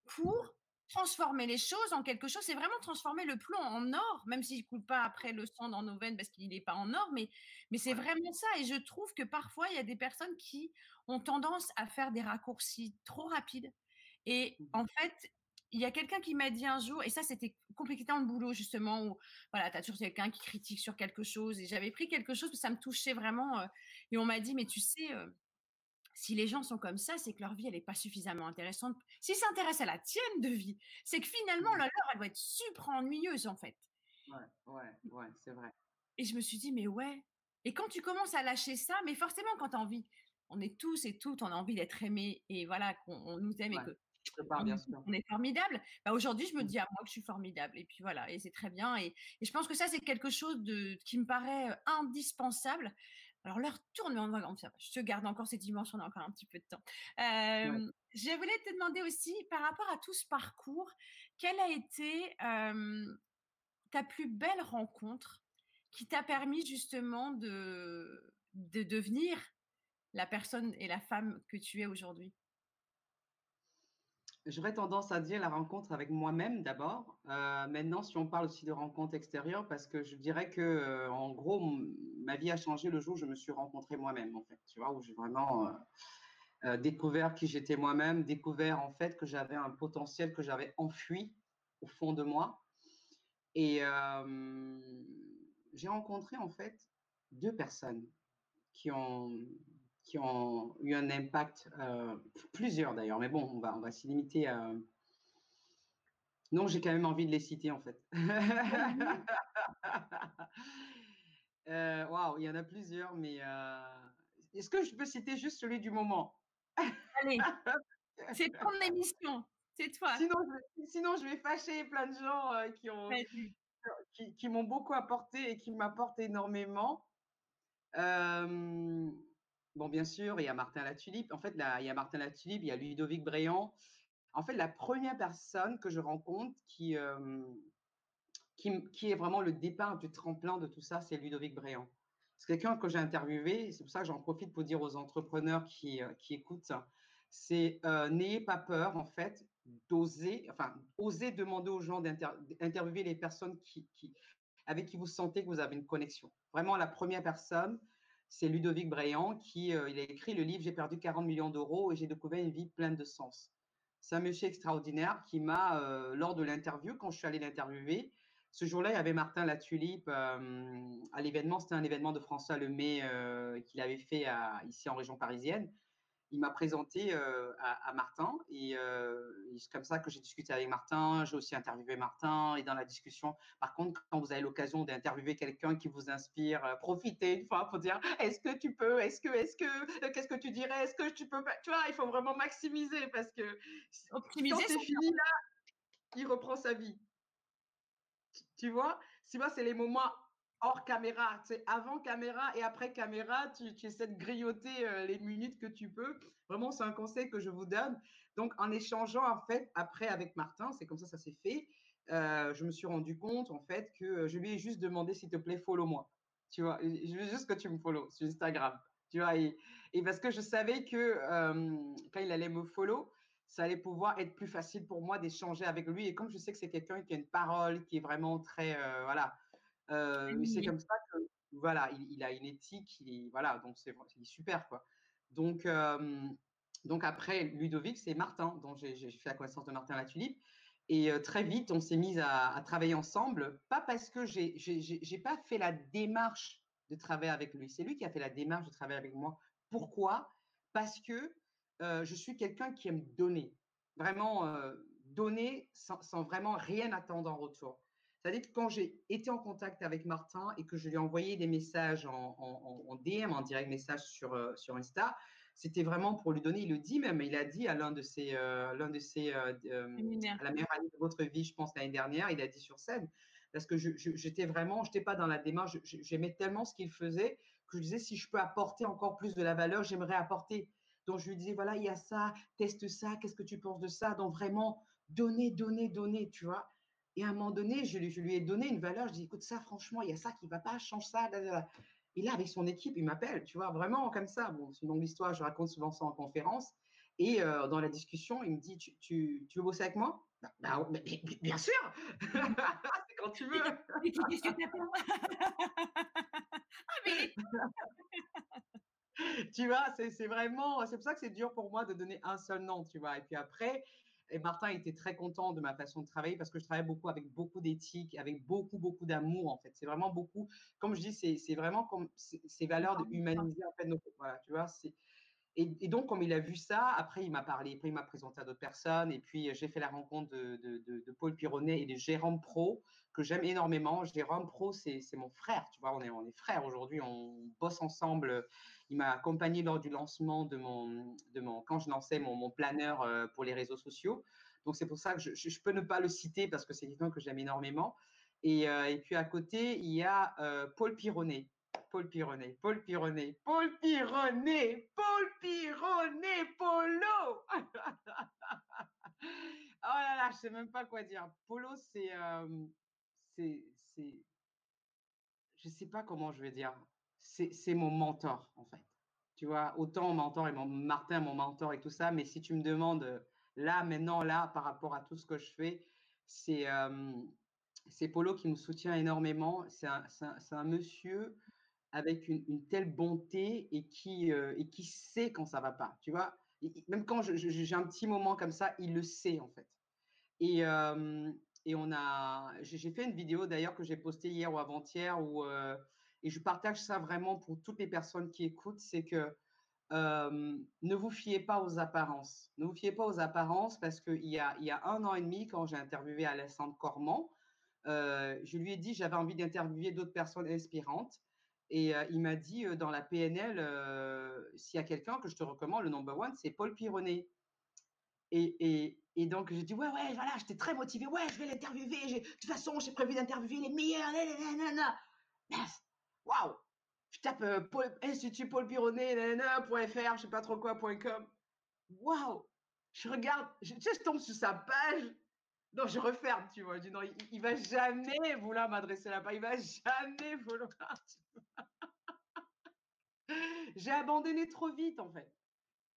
pour transformer les choses en quelque chose, c'est vraiment transformer le plomb en or, même s'il ne coule pas après le sang dans nos veines parce qu'il n'est pas en or, mais, mais c'est vraiment ça. Et je trouve que parfois, il y a des personnes qui ont tendance à faire des raccourcis trop rapides. Et mmh en fait, il y a quelqu'un qui m'a dit un jour, et ça c'était compliqué dans le boulot justement, où voilà, tu as toujours quelqu'un qui critique sur quelque chose, et j'avais pris quelque chose, ça me touchait vraiment, euh, et on m'a dit, mais tu sais, euh, si les gens sont comme ça, c'est que leur vie, elle n'est pas suffisamment intéressante. S'ils s'intéressent à la tienne de vie, c'est que finalement, mmh. la leur, elle doit être super ennuyeuse, en fait. Ouais, ouais, ouais, c'est vrai. Et je me suis dit, mais ouais. Et quand tu commences à lâcher ça, mais forcément, quand tu as envie, on est tous et toutes, on a envie d'être aimés et voilà, qu'on nous aime et que on, est formidable. Bah, aujourd'hui, je me mmh. dis à moi que je suis formidable. Et puis voilà, et c'est très bien. Et, et, je pense que ça, c'est quelque chose de, qui me paraît indispensable alors l'heure tourne, mais on va, je te garde encore ces dimensions, on a encore un petit peu de temps. Je voulais te demander aussi, par rapport à tout ce parcours, quelle a été ta plus belle rencontre qui t'a permis justement de, de devenir la personne et la femme que tu es aujourd'hui? J'aurais tendance à dire la rencontre avec moi-même d'abord. Euh, maintenant, si on parle aussi de rencontre extérieure, parce que je dirais que, euh, en gros, ma vie a changé le jour où je me suis rencontrée moi-même, en fait. Tu vois, où j'ai vraiment euh, découvert qui j'étais moi-même, découvert en fait que j'avais un potentiel que j'avais enfui au fond de moi. Et j'ai rencontré en fait deux personnes qui ont, qui ont eu un impact, plusieurs d'ailleurs, mais bon, on va, on va s'y limiter à. Non, j'ai quand même envie de les citer en fait. *laughs* Waouh, il y en a plusieurs, mais est-ce que je peux citer juste celui du moment? Allez, *laughs* c'est ton émission, c'est toi. Sinon je, sinon, je vais fâcher plein de gens qui ont qui, qui m'ont beaucoup apporté et qui m'apportent énormément. bon, bien sûr, il y a Martin Latulipe. En fait, là, il y a Martin Latulipe, il y a Ludovic Bréant. En fait, la première personne que je rencontre qui, qui, est vraiment le départ du tremplin de tout ça, c'est Ludovic Bréant. C'est quelqu'un que j'ai interviewé, c'est pour ça que j'en profite pour dire aux entrepreneurs qui, qui écoutent, c'est n'ayez pas peur, en fait, d'oser, enfin, oser demander aux gens d'interviewer les personnes qui, avec qui vous sentez que vous avez une connexion. Vraiment, la première personne, c'est Ludovic Bréant, qui il a écrit le livre J'ai perdu 40 millions d'euros et j'ai découvert une vie pleine de sens. C'est un monsieur extraordinaire qui m'a, lors de l'interview, quand je suis allé l'interviewer, ce jour-là, il y avait Martin Latulipe à l'événement. C'était un événement de François Lemay qu'il avait fait ici en région parisienne il m'a présenté à, Martin et, c'est comme ça que j'ai discuté avec Martin. J'ai aussi interviewé Martin et dans la discussion, par contre, quand vous avez l'occasion d'interviewer quelqu'un qui vous inspire, profitez une fois pour dire est-ce que tu peux, est-ce que, est-ce que, qu'est-ce que tu dirais, est-ce que tu peux, tu vois, il faut vraiment maximiser parce que Optimiser, quand c'est fini là, il reprend sa vie. Tu vois, si moi c'est les moments hors caméra, tu sais, avant caméra et après caméra, tu, tu essaies de grignoter euh, les minutes que tu peux. Vraiment, c'est un conseil que je vous donne. Donc, en échangeant, en fait, après avec Martin, c'est comme ça, ça s'est fait. Euh, je me suis rendu compte, en fait, que je lui ai juste demandé, s'il te plaît, follow-moi. Tu vois, je veux juste que tu me follow sur Instagram. Tu vois, et, parce que je savais que euh, quand il allait me follow, ça allait pouvoir être plus facile pour moi d'échanger avec lui. Et comme je sais que c'est quelqu'un qui a une parole, qui est vraiment très, voilà, c'est comme ça que, voilà, il, a une éthique, il voilà, donc c'est super, quoi. Donc, donc après Ludovic, c'est Martin, dont j'ai fait la connaissance de Martin Latulipe. Et très vite, on s'est mis à, travailler ensemble, pas parce que j'ai pas fait la démarche de travailler avec lui, c'est lui qui a fait la démarche de travailler avec moi. Pourquoi? Parce que je suis quelqu'un qui aime donner, vraiment donner sans, sans, vraiment rien attendre en retour. C'est-à-dire que quand j'ai été en contact avec Martin et que je lui ai envoyé des messages en, DM, en direct message sur, euh, sur Insta, c'était vraiment pour lui donner, il le dit même, il a dit à l'un de ses, euh, l'un de ses, euh, à la meilleure année de votre vie, je pense l'année dernière, il a dit sur scène, parce que j'étais vraiment, je n'étais pas dans la démarche, j'aimais tellement ce qu'il faisait que je disais si je peux apporter encore plus de la valeur, j'aimerais apporter. Donc je lui disais voilà, il y a ça, teste ça, qu'est-ce que tu penses de ça? Donc vraiment donner, donner, donner, tu vois? Et à un moment donné, je lui, ai donné une valeur. Je dis, écoute, ça, franchement, il y a ça qui ne va pas, change ça. Et là, avec son équipe, il m'appelle, tu vois, vraiment comme ça. Bon, c'est une longue histoire, je raconte souvent ça en conférence. Et euh, dans la discussion, il me dit, tu, tu, veux bosser avec moi? Bah, bah Bien sûr *laughs* C'est quand tu veux *laughs* *laughs* *laughs* tu vois, c'est vraiment, c'est pour ça que c'est dur pour moi de donner un seul nom, tu vois. Et puis après, et Martin était très content de ma façon de travailler parce que je travaille beaucoup avec beaucoup d'éthique, avec beaucoup, beaucoup d'amour, en fait. C'est vraiment beaucoup, comme je dis, c'est vraiment comme ces valeurs de humaniser, en fait, voilà, tu vois, c'est et, donc, comme il a vu ça, après, il m'a parlé, après, il m'a présenté à d'autres personnes. Et puis, j'ai fait la rencontre de, Paul Pironnet et de Jérôme Pro, que j'aime énormément. Jérôme Pro, c'est mon frère, tu vois, on est, on est frères aujourd'hui, on bosse ensemble. Il m'a accompagné lors du lancement de mon, de mon quand je lançais mon, mon planeur euh, pour les réseaux sociaux. Donc, c'est pour ça que je, peux ne pas le citer parce que c'est quelqu'un que j'aime énormément. Et, euh, et, puis, à côté, il y a euh, Paul Pironnet. Paul Pironnet, Paul Pironnet, Paul Pironnet, Paul Pironnet, Polo. *laughs* oh là là, je sais même pas quoi dire. Polo, c'est, euh, c'est, c'est, je sais pas comment je vais dire. C'est, mon mentor en fait. Tu vois, autant mon mentor et mon Martin, mon mentor et tout ça, mais si tu me demandes là, maintenant, là, par rapport à tout ce que je fais, c'est, euh, Polo qui me soutient énormément. C'est un, un, un monsieur avec une, telle bonté et qui, euh, et qui sait quand ça va pas, tu vois. même quand j'ai un petit moment comme ça, il le sait en fait. Et, et on a, j'ai fait une vidéo d'ailleurs que j'ai postée hier ou avant-hier où, et je partage ça vraiment pour toutes les personnes qui écoutent, c'est que ne vous fiez pas aux apparences. Ne vous fiez pas aux apparences parce qu'il y a, y a un an et demi, quand j'ai interviewé Alessandre Cormand, je lui ai dit j'avais envie d'interviewer d'autres personnes inspirantes. Et il m'a dit dans la PNL, s'il y a quelqu'un que je te recommande, le number one, c'est Paul Pironnet. Et, et, et donc j'ai dit ouais ouais voilà j'étais très motivée ouais je vais l'interviewer de toute façon j'ai prévu d'interviewer les meilleurs waouh je tape euh, Paul, Institut Paul Pironnet, .fr, je sais pas trop quoi, .com. Waouh Je regarde, je, je tombe sur sa page. Non, je referme, tu vois. Je dis non, il, il va jamais vouloir m'adresser là-bas. Il va jamais vouloir. j'ai abandonné trop vite, en fait.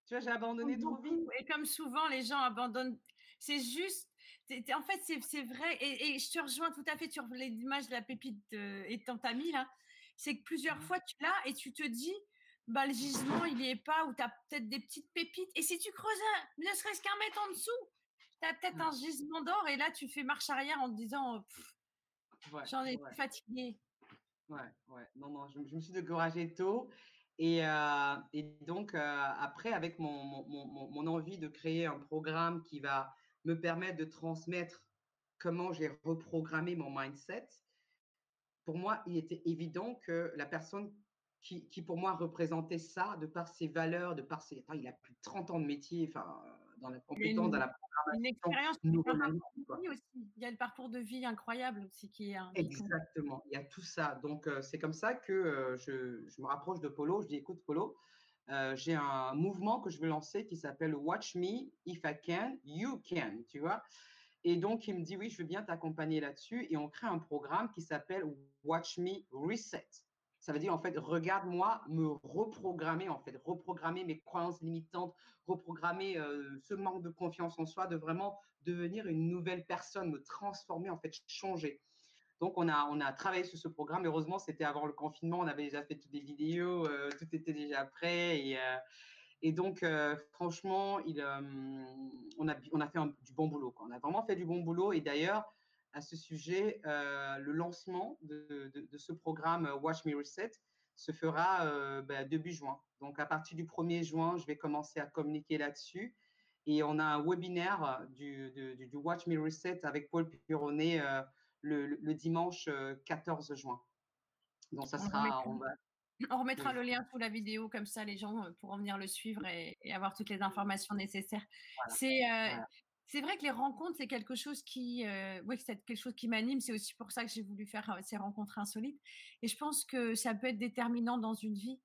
Tu vois, j'ai abandonné trop vite. Et comme souvent, les gens abandonnent. C'est juste. En fait, c'est vrai. Et, et, je te rejoins tout à fait sur l'image de la pépite euh, étant amie, là c'est que plusieurs mmh fois tu l'as et tu te dis, bah, le gisement, il n'y est pas, ou tu as peut-être des petites pépites. Et si tu creuses ne serait-ce qu'un mètre en dessous, tu as peut-être un gisement d'or et là, tu fais marche arrière en te disant, j'en ai fatigué. Ouais, ouais. Non, non, je, me suis découragée tôt. Et, euh, et donc, euh, après, avec mon, mon, mon, envie de créer un programme qui va me permettre de transmettre comment j'ai reprogrammé mon mindset, pour moi, il était évident que la personne qui, qui, pour moi représentait ça, de par ses valeurs, de par ses. il a plus de 30 ans de métier, enfin, dans la compétence, dans la programmation. Une expérience, aussi. Il y a le parcours de vie incroyable aussi qui est. Exactement, il y a tout ça. Donc, euh, c'est comme ça que euh, je, je, me rapproche de Polo. Je dis écoute, Polo, euh, j'ai un mouvement que je veux lancer qui s'appelle Watch Me, If I Can, You Can, tu vois? Et donc, il me dit, oui, je veux bien t'accompagner là-dessus. Et on crée un programme qui s'appelle Watch Me Reset. Ça veut dire, en fait, regarde-moi me reprogrammer, en fait, reprogrammer mes croyances limitantes, reprogrammer euh, ce manque de confiance en soi, de vraiment devenir une nouvelle personne, me transformer, en fait, changer. Donc, on a, on a travaillé sur ce programme. Heureusement, c'était avant le confinement. On avait déjà fait toutes les vidéos, euh, tout était déjà prêt. Et, euh, et donc, euh, franchement, il, euh, on, a, on a fait du bon boulot. Quoi. On a vraiment fait du bon boulot. Et d'ailleurs, à ce sujet, euh, le lancement de, de, ce programme Watch Me Reset se fera bah, début juin. Donc, à partir du 1er juin, je vais commencer à communiquer là-dessus. Et on a un webinaire du, du, Watch Me Reset avec Paul Pironnet le, le, dimanche 14 juin. Donc, ça sera. On va, on remettra le lien sous la vidéo, comme ça les gens euh, pourront venir le suivre et, avoir toutes les informations nécessaires. C'est euh, c'est vrai que les rencontres, c'est quelque chose qui, euh, oui, c'est quelque chose qui m'anime. C'est aussi pour ça que j'ai voulu faire ces rencontres insolites. Et je pense que ça peut être déterminant dans une vie.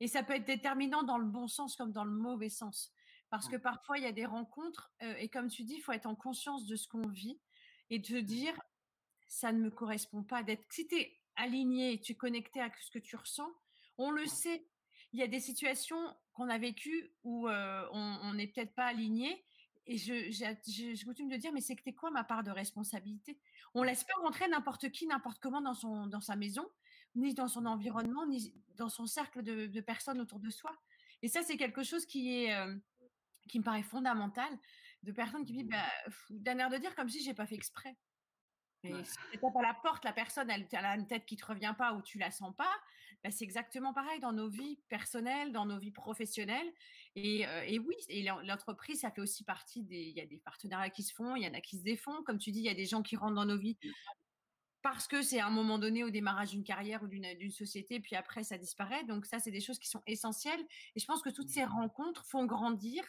Et ça peut être déterminant dans le bon sens comme dans le mauvais sens. Parce que parfois, il y a des rencontres, et comme tu dis, il faut être en conscience de ce qu'on vit et te dire, ça ne me correspond pas. D'être, si tu es aligné, tu es connecté à ce que tu ressens, on le sait. Il y a des situations qu'on a vécues où on n'est peut-être pas aligné. Et je, j'ai coutume de dire, mais t'es quoi ma part de responsabilité? On laisse pas rentrer n'importe qui, n'importe comment dans, son, dans sa maison, ni dans son environnement, ni dans son cercle de, personnes autour de soi. Et ça, c'est quelque chose qui est qui me paraît fondamental de personnes qui vivent bah, d'un air de dire comme si j'ai pas fait exprès. Mais si tu tapes à la porte, la personne, elle, a une tête qui te revient pas ou tu la sens pas, bah, c'est exactement pareil dans nos vies personnelles, dans nos vies professionnelles. Et, euh, et oui, et l'entreprise, ça fait aussi partie des. Il y a des partenariats qui se font, il y en a qui se défont. Comme tu dis, il y a des gens qui rentrent dans nos vies parce que c'est à un moment donné au démarrage d'une carrière ou d'une société, puis après ça disparaît. Donc ça, c'est des choses qui sont essentielles. Et je pense que toutes ces rencontres font grandir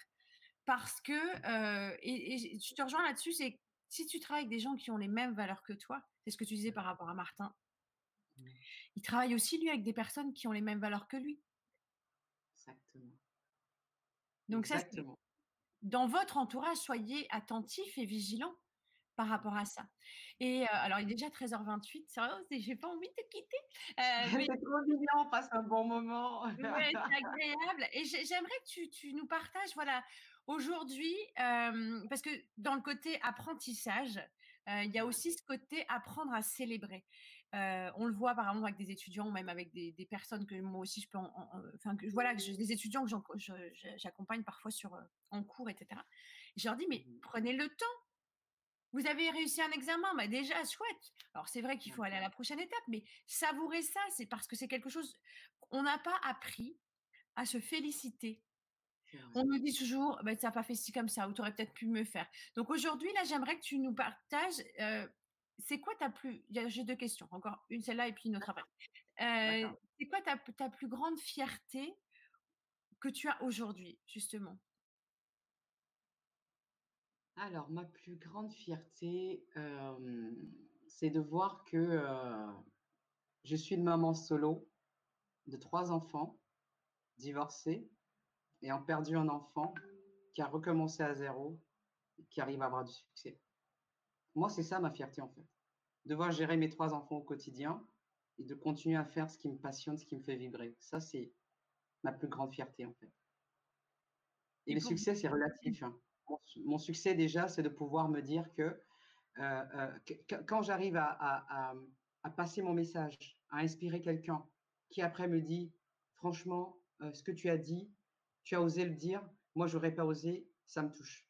parce que, euh, et, et, je te rejoins là-dessus, c'est si tu travailles avec des gens qui ont les mêmes valeurs que toi, c'est ce que tu disais par rapport à Martin, mmh. Il travaille aussi lui avec des personnes qui ont les mêmes valeurs que lui. Exactement. Donc ça, dans votre entourage, soyez attentifs et vigilants par rapport à ça. Et alors, il est déjà 13h28. J'ai pas envie de te quitter. Euh, *laughs* mais... c'est trop mignon, on passe un bon moment. ouais, *laughs* c'est agréable. Et j'aimerais que tu, tu, nous partages, voilà, Aujourd'hui, parce que dans le côté apprentissage, il y a aussi ce côté apprendre à célébrer. On le voit par exemple avec des étudiants ou même avec des, personnes que moi aussi je peux, enfin que voilà, que des étudiants que j'accompagne parfois sur en cours, etc. je leur dis mais mmh prenez le temps Vous avez réussi un examen, bah déjà chouette. Alors c'est vrai qu'il faut aller à la prochaine étape, mais savourer ça, c'est parce que c'est quelque chose on n'a pas appris à se féliciter. On nous dit toujours, bah, tu n'as pas fait ci comme ça, ou tu aurais peut-être pu me faire. Donc aujourd'hui, là, j'aimerais que tu nous partages, c'est quoi ta plus, j'ai deux questions, encore une celle-là et puis une autre après. c'est quoi ta, ta plus grande fierté que tu as aujourd'hui, justement? Alors, ma plus grande fierté, c'est de voir que je suis une maman solo de trois enfants, divorcée, ayant perdu un enfant qui a recommencé à zéro, qui arrive à avoir du succès. Moi, c'est ça ma fierté en fait. De voir gérer mes trois enfants au quotidien et de continuer à faire ce qui me passionne, ce qui me fait vibrer. Ça, c'est ma plus grande fierté en fait. Et, le succès, c'est relatif. Hein. Mon, succès déjà, c'est de pouvoir me dire que, euh, euh, quand j'arrive à, passer mon message, à inspirer quelqu'un qui après me dit, franchement, euh, ce que tu as dit, tu as osé le dire, moi, j'aurais pas osé, ça me touche.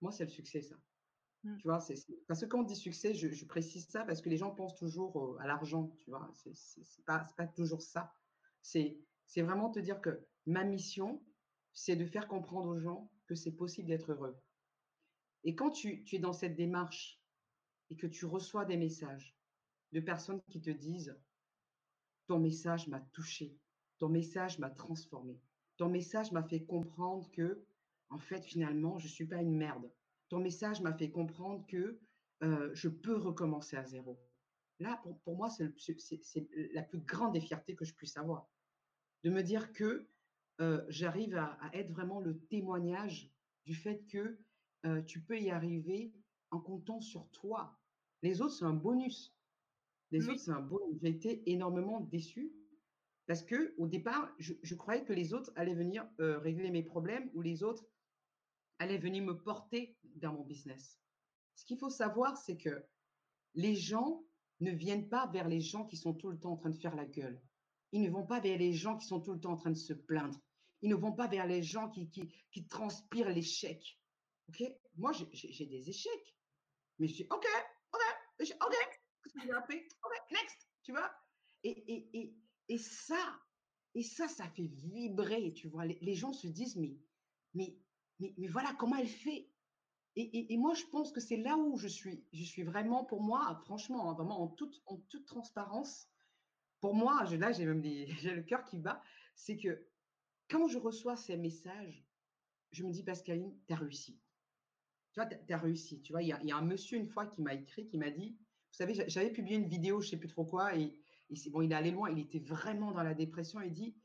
Moi, c'est le succès, ça. Mmh. Tu vois, parce que quand on dit succès, je, précise ça parce que les gens pensent toujours à l'argent, tu vois. C'est, c'est, pas, pas toujours ça. C'est, c'est vraiment te dire que ma mission, c'est de faire comprendre aux gens que c'est possible d'être heureux. Et quand tu, tu, es dans cette démarche et que tu reçois des messages de personnes qui te disent ton message m'a touché, ton message m'a transformé, ton message m'a fait comprendre que, en fait, finalement, je ne suis pas une merde. Ton message m'a fait comprendre que euh, je peux recommencer à zéro. Là, pour, pour moi, c'est la plus grande des fiertés que je puisse avoir. De me dire que euh, j'arrive à, être vraiment le témoignage du fait que euh, tu peux y arriver en comptant sur toi. Les autres, c'est un bonus. Les autres, c'est un bonus. J'ai été énormément déçue parce que au départ, je, croyais que les autres allaient venir régler mes problèmes ou les autres allaient venir me porter dans mon business. Ce qu'il faut savoir, c'est que les gens ne viennent pas vers les gens qui sont tout le temps en train de faire la gueule. Ils ne vont pas vers les gens qui sont tout le temps en train de se plaindre. Ils ne vont pas vers les gens qui, transpirent l'échec. OK? Moi, j'ai des échecs. Mais je dis, OK, OK, OK, OK, next, tu vois? Et, ça, et ça, ça fait vibrer, tu vois. Les, gens se disent, mais, mais, mais, voilà comment elle fait. Et, et, moi, je pense que c'est là où je suis. Je suis vraiment, pour moi, franchement, hein, vraiment en toute, en toute transparence, pour moi, là, j'ai même *laughs* j'ai le cœur qui bat, c'est que quand je reçois ces messages, je me dis, Pascaline, tu as réussi. Tu vois, tu as, réussi. Tu vois, il y, a, un monsieur une fois qui m'a écrit, qui m'a dit, vous savez, j'avais publié une vidéo, je sais plus trop quoi, et, c'est bon, il est allé loin, il était vraiment dans la dépression, il dit, as dit,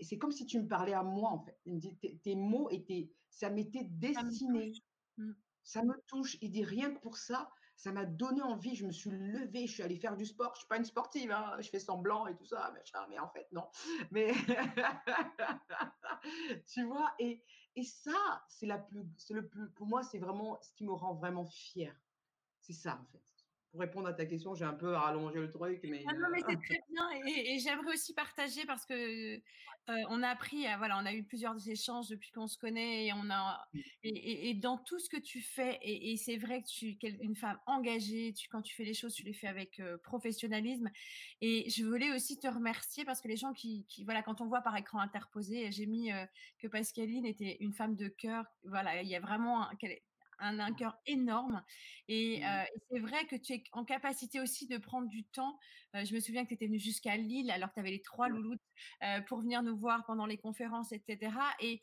c'est comme si tu me parlais à moi, en fait. Il me dit, tes, mots étaient, ça m'était destiné. Mmh. Ça me touche. Il dit, rien que pour ça, ça m'a donné envie. Je me suis levée, je suis allée faire du sport. Je suis pas une sportive, hein, je fais semblant et tout ça, mais en fait, non. *laughs* Mais *laughs* tu vois, et, et ça, c'est la plus, c'est le plus, pour moi, c'est vraiment ce qui me rend vraiment fière. C'est ça, en fait pour répondre à ta question, j'ai un peu rallongé le truc, mais. Ah non, mais c'est *laughs* très bien. Et, j'aimerais aussi partager parce que on a appris, voilà, on a eu plusieurs échanges depuis qu'on se connaît et on a et, dans tout ce que tu fais, et, c'est vrai que tu es une femme engagée. Tu, quand tu fais les choses, tu les fais avec professionnalisme. Et je voulais aussi te remercier parce que les gens qui, voilà, quand on voit par écran interposé, j'ai mis que Pascaline était une femme de cœur. Voilà, il y a vraiment un, cœur énorme. Mmh. Et, c'est vrai que tu es en capacité aussi de prendre du temps. je me souviens que tu étais venue jusqu'à Lille alors que tu avais les trois loulous pour venir nous voir pendant les conférences, etc. Et,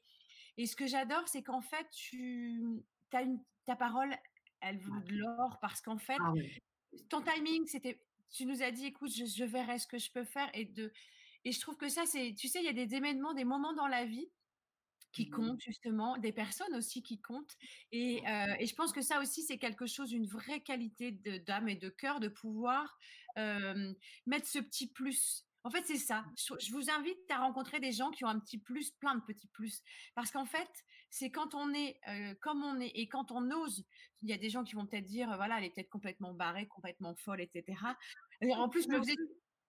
et ce que j'adore, c'est qu'en fait, tu as une, ta parole, elle vaut de l'or parce qu'en fait, ah ton timing, c'était, tu nous as dit, écoute, je, je verrai ce que je peux faire et de, et je trouve que ça, c'est, tu sais, il y a des événements, des moments dans la vie qui mmh comptent justement, des personnes aussi qui comptent. Et, et je pense que ça aussi, c'est quelque chose, une vraie qualité d'âme et de cœur, de pouvoir mettre ce petit plus. En fait, c'est ça. Je, vous invite à rencontrer des gens qui ont un petit plus, plein de petits plus. Parce qu'en fait, c'est quand on est comme on est et quand on ose. Il y a des gens qui vont peut-être dire, voilà, elle est peut-être complètement barrée, complètement folle, etc. Et en plus, je me faisais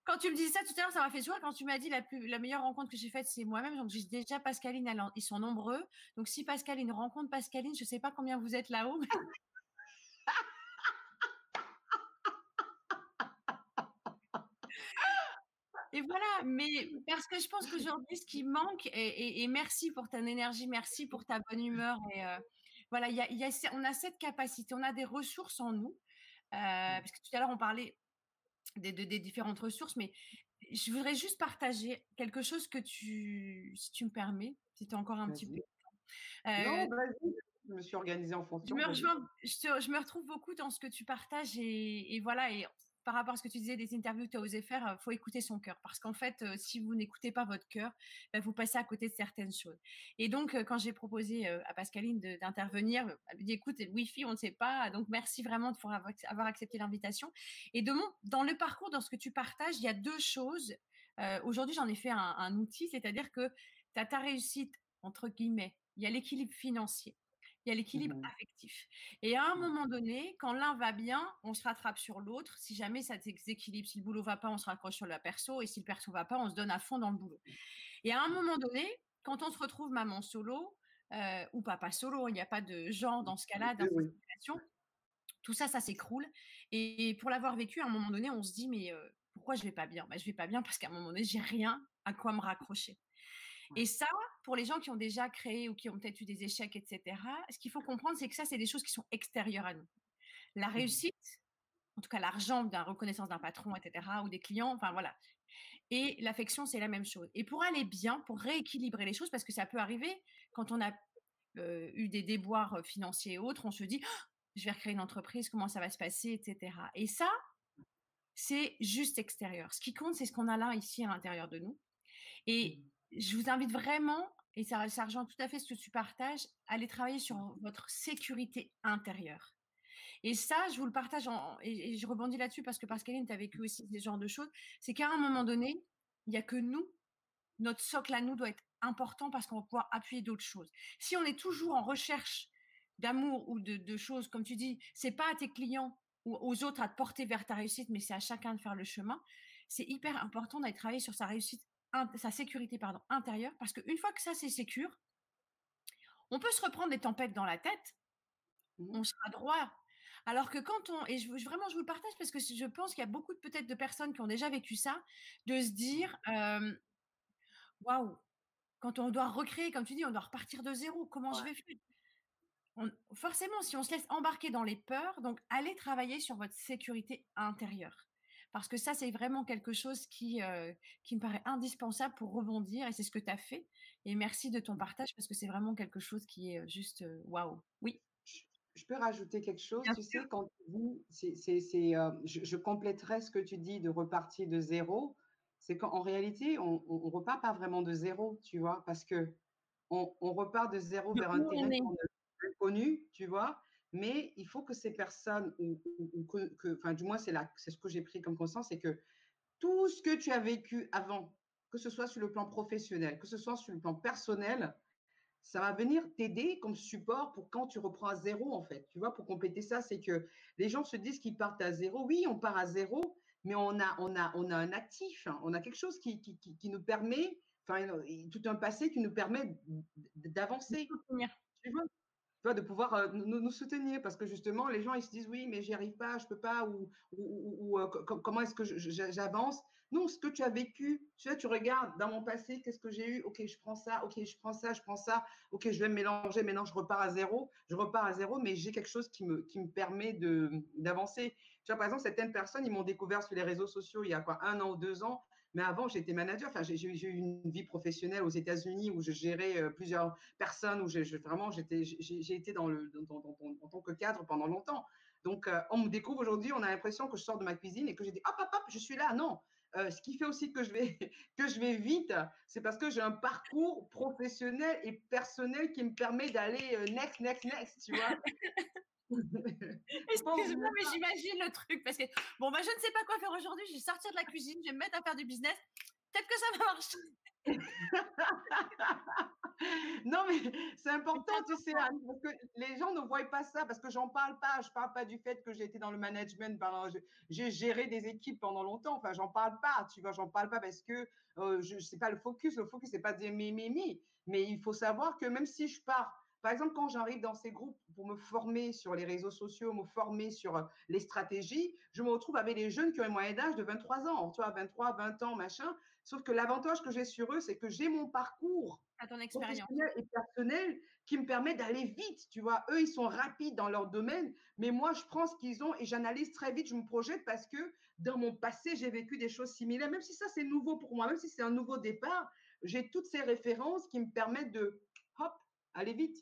quand tu me disais ça tout à l'heure, ça m'a fait sourire. Quand tu m'as dit la, plus, la meilleure rencontre que j'ai faite, c'est moi-même. Donc j'ai déjà Pascaline. Ils sont nombreux. Donc si Pascaline rencontre Pascaline, je ne sais pas combien vous êtes là-haut. Et voilà, mais parce que je pense qu'aujourd'hui, ce qui manque, et, merci pour ton énergie, merci pour ta bonne humeur. Et euh, voilà, y y a, on a cette capacité, on a des ressources en nous. Euh, mmh. Parce que tout à l'heure, on parlait, des, des, différentes ressources, mais je voudrais juste partager quelque chose que tu, si tu me permets, si tu as encore un petit peu. Euh, non, vas-y je me suis organisée en fonction. Je me, je, me, retrouve beaucoup dans ce que tu partages et, et voilà. Et par rapport à ce que tu disais des interviews que tu as osé faire, il faut écouter son cœur. Parce qu'en fait, si vous n'écoutez pas votre cœur, bah, vous passez à côté de certaines choses. Et donc, quand j'ai proposé à Pascaline d'intervenir, elle me dit écoute, le Wi-Fi, on ne sait pas. Donc, merci vraiment pour avoir accepté l'invitation. Et dans le parcours, dans ce que tu partages, il y a deux choses. Aujourd'hui, j'en ai fait un, un outil, c'est-à-dire que tu as ta réussite, entre guillemets, il y a l'équilibre financier il y a l'équilibre mmh affectif. Et à un mmh. moment donné, quand l'un va bien, on se rattrape sur l'autre. Si jamais ça déséquilibre, si le boulot va pas, on se raccroche sur la perso. Et si le perso va pas, on se donne à fond dans le boulot. Et à un moment donné, quand on se retrouve maman solo euh, ou papa solo, il n'y a pas de genre dans ce cas-là, dans cette situation, tout ça, ça s'écroule. Et pour l'avoir vécu, à un moment donné, on se dit, mais euh, pourquoi je vais pas bien? Bah, Je vais pas bien parce qu'à un moment donné, j'ai rien à quoi me raccrocher. Et ça, pour les gens qui ont déjà créé ou qui ont peut-être eu des échecs, etc., ce qu'il faut comprendre, c'est que ça, c'est des choses qui sont extérieures à nous. La mmh réussite, en tout cas l'argent, la reconnaissance d'un patron, etc., ou des clients, enfin voilà. Et l'affection, c'est la même chose. Et pour aller bien, pour rééquilibrer les choses, parce que ça peut arriver quand on a eu des déboires financiers et autres, on se dit, «Oh, je vais recréer une entreprise, comment ça va se passer, etc. Et ça, c'est juste extérieur. Ce qui compte, c'est ce qu'on a là, ici, à l'intérieur de nous. Et mmh je vous invite vraiment, et ça, ça rejoint tout à fait ce que tu partages, à aller travailler sur votre sécurité intérieure. Et ça, je vous le partage et, je rebondis là-dessus parce que Pascaline, tu as vécu aussi ce genre de choses. C'est qu'à un moment donné, il n'y a que nous, notre socle à nous doit être important parce qu'on va pouvoir appuyer d'autres choses. Si on est toujours en recherche d'amour ou de, de, choses, comme tu dis, c'est pas à tes clients ou aux autres à te porter vers ta réussite, mais c'est à chacun de faire le chemin. C'est hyper important d'aller travailler sur sa réussite sa sécurité pardon, intérieure, parce qu'une fois que ça c'est sécure, on peut se reprendre des tempêtes dans la tête, mmh. on sera droit. Alors que quand on, et je, vraiment je vous le partage parce que je pense qu'il y a beaucoup peut-être de personnes qui ont déjà vécu ça, de se dire, waouh, quand on doit recréer, comme tu dis, on doit repartir de zéro, comment je vais faire? Forcément, si on se laisse embarquer dans les peurs, donc allez travailler sur votre sécurité intérieure parce que ça, c'est vraiment quelque chose qui, euh, qui me paraît indispensable pour rebondir, et c'est ce que tu as fait. Et merci de ton partage, parce que c'est vraiment quelque chose qui est juste waouh. Oui? Je peux rajouter quelque chose, tu sais, quand tu c'est, c'est, euh, je, je, compléterai ce que tu dis de repartir de zéro, c'est qu'en réalité, on, ne repart pas vraiment de zéro, tu vois, parce que on, on repart de zéro vers un terrain inconnu, tu vois, mais il faut que ces personnes, ou, que, enfin, du moins, c'est ce que j'ai pris comme conscience, c'est que tout ce que tu as vécu avant, que ce soit sur le plan professionnel, que ce soit sur le plan personnel, ça va venir t'aider comme support pour quand tu reprends à zéro, en fait. Tu vois, pour compléter ça, c'est que les gens se disent qu'ils partent à zéro. Oui, on part à zéro, mais on a, on a, on a un actif, hein. on a quelque chose qui, qui, qui, nous permet, enfin, tout un passé qui nous permet d'avancer. Tu vois? De pouvoir nous, soutenir parce que justement les gens ils se disent oui mais j'y arrive pas je peux pas ou, ou, comment est-ce que j'avance? Non ce que tu as vécu tu vois tu regardes dans mon passé qu'est-ce que j'ai eu? Ok je prends ça ok je prends ça je prends ça. Ok je vais me mélanger maintenant je repars à zéro. Je repars à zéro mais j'ai quelque chose qui me qui me permet d'avancer. Tu vois par exemple certaines personnes ils m'ont découvert sur les réseaux sociaux il y a quoi un an ou deux ans mais avant, j'étais manager. Enfin, j'ai eu une vie professionnelle aux États-Unis où je gérais plusieurs personnes, où j'ai vraiment, j'ai été dans le, en tant que cadre pendant longtemps. Donc, on me découvre aujourd'hui, on a l'impression que je sors de ma cuisine et que j'ai dit hop, hop, hop, je suis là. Non. ce qui fait aussi que je vais, *laughs* que je vais vite, c'est parce que j'ai un parcours professionnel et personnel qui me permet d'aller next, next, next, tu vois. *laughs* *laughs* Excuse-moi, mais j'imagine le truc. Parce que, bon, bah, je ne sais pas quoi faire aujourd'hui. Je vais sortir de la cuisine, je vais me mettre à faire du business. Peut-être que ça va marcher. *laughs* non, mais c'est important, tu sais, parce que les gens ne voient pas ça, parce que j'en parle pas. Je parle pas du fait que j'ai été dans le management, j'ai géré des équipes pendant longtemps. Enfin, j'en parle pas, tu vois, j'en parle pas parce que euh, je sais pas le focus. Le focus, c'est pas mais, mais, mais. Mais il faut savoir que même si je pars Par exemple, quand j'arrive dans ces groupes pour me former sur les réseaux sociaux, me former sur euh, les stratégies, je me retrouve avec des jeunes qui ont un moyen d'âge de 23 ans, tu vois, 23, 20 ans, machin. Sauf que l'avantage que j'ai sur eux, c'est que j'ai mon parcours à ton expérience et personnel qui me permet d'aller vite, tu vois. Eux, ils sont rapides dans leur domaine, mais moi, je prends ce qu'ils ont et j'analyse très vite, je me projette parce que dans mon passé, j'ai vécu des choses similaires, même si ça, c'est nouveau pour moi, même si c'est un nouveau départ, j'ai toutes ces références qui me permettent de, hop, aller vite.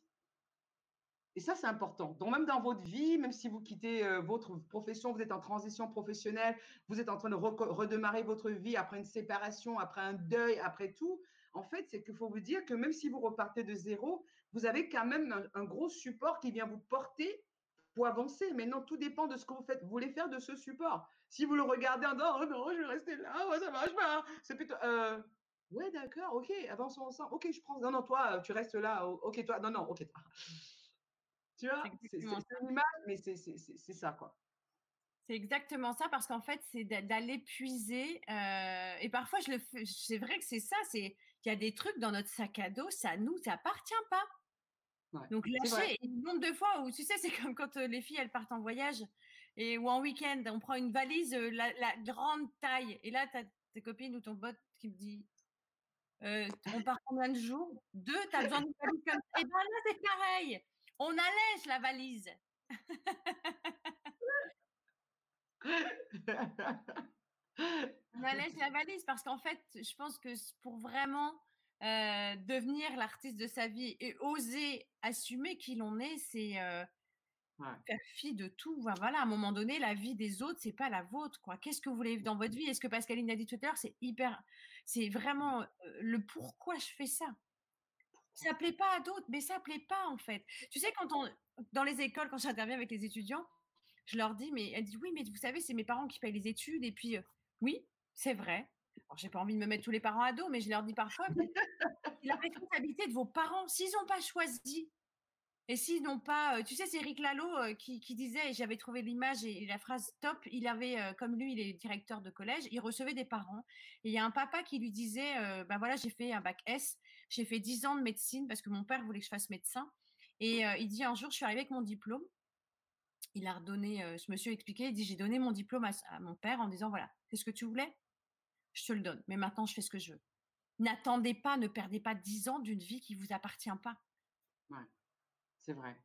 Et ça, c'est important. Donc, même dans votre vie, même si vous quittez euh, votre profession, vous êtes en transition professionnelle, vous êtes en train de redémarrer votre vie après une séparation, après un deuil, après tout, en fait, c'est qu'il faut vous dire que même si vous repartez de zéro, vous avez quand même un, gros support qui vient vous porter pour avancer. Maintenant, tout dépend de ce que vous faites. Vous voulez faire de ce support. Si vous le regardez en disant, oh non, je vais rester là, ça ça marche pas, c'est plutôt, euh, ouais, d'accord, ok, avançons ensemble. Ok, je prends, non, non, toi, tu restes là, ok, toi, non, non, ok, toi. Tu vois, c'est une image, mais c'est ça, quoi. C'est exactement ça, parce qu'en fait, c'est d'aller puiser. Euh, et parfois, je le fais. C'est vrai que c'est ça. C'est qu'il y a des trucs dans notre sac à dos, ça nous appartient pas. Donc lâcher. Le nombre de fois où tu sais, c'est *laughs* comme quand euh, les filles elles partent en voyage et ou en week-end, on prend une valise euh, la, grande taille et là tu as tes copines ou ton pote qui me dit on part combien de jours? Deux, tu as besoin d'une valise comme ça. Et ben là c'est pareil on allège la valise. on allège la valise parce qu'en fait, je pense que pour vraiment euh, devenir l'artiste de sa vie et oser assumer qui l'on est, c'est euh, faire fi de tout. Voilà, à un moment donné, la vie des autres, c'est pas la vôtre. Quoi. Qu'est-ce que vous voulez dans votre vie? Est-ce que Pascaline a dit tout à l'heure, c'est hyper, c'est vraiment euh, le pourquoi je fais ça? Ça plaît pas à d'autres, mais ça plaît pas en fait. Tu sais, quand on, dans les écoles, quand j'interviens avec les étudiants, je leur dis, mais elle dit oui, mais vous savez, c'est mes parents qui payent les études. Et puis, oui, c'est vrai. Je j'ai pas envie de me mettre tous les parents à dos, mais je leur dis parfois, la responsabilité de vos parents, s'ils n'ont pas choisi et s'ils n'ont pas, tu sais, c'est Eric Lalo qui, disait, et j'avais trouvé l'image et la phrase top, il avait, comme lui, il est directeur de collège, il recevait des parents. Et il y a un papa qui lui disait, ben voilà, j'ai fait un bac S, j'ai fait 10 ans de médecine parce que mon père voulait que je fasse médecin. Et il dit, un jour, je suis arrivée avec mon diplôme. Il a redonné, ce monsieur expliqué, il dit, j'ai donné mon diplôme à, mon père en disant, voilà, c'est ce que tu voulais? Je te le donne, mais maintenant, je fais ce que je veux. N'attendez pas, ne perdez pas 10 ans d'une vie qui vous appartient pas. C'est vrai.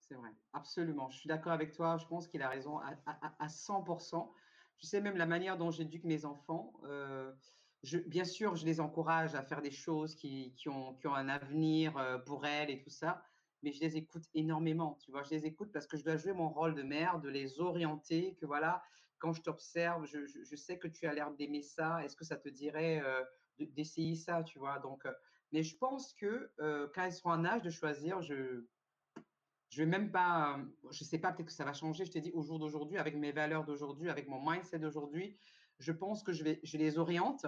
C'est vrai. Absolument. Je suis d'accord avec toi. Je pense qu'il a raison à, à, 100%. Tu sais, même la manière dont j'éduque mes enfants, euh, je, bien sûr, je les encourage à faire des choses qui, qui, ont, qui ont, un avenir euh, pour elles et tout ça, mais je les écoute énormément. Tu vois, je les écoute parce que je dois jouer mon rôle de mère, de les orienter, que voilà, quand je t'observe, je, je, sais que tu as l'air d'aimer ça. Est-ce que ça te dirait euh, d'essayer ça, tu vois? Donc, mais je pense que quand elles seront en âge de choisir, je je vais même pas, je sais pas, peut-être que ça va changer. Je t'ai dit au jour d'aujourd'hui, avec mes valeurs d'aujourd'hui, avec mon mindset d'aujourd'hui, je pense que je vais, je les oriente,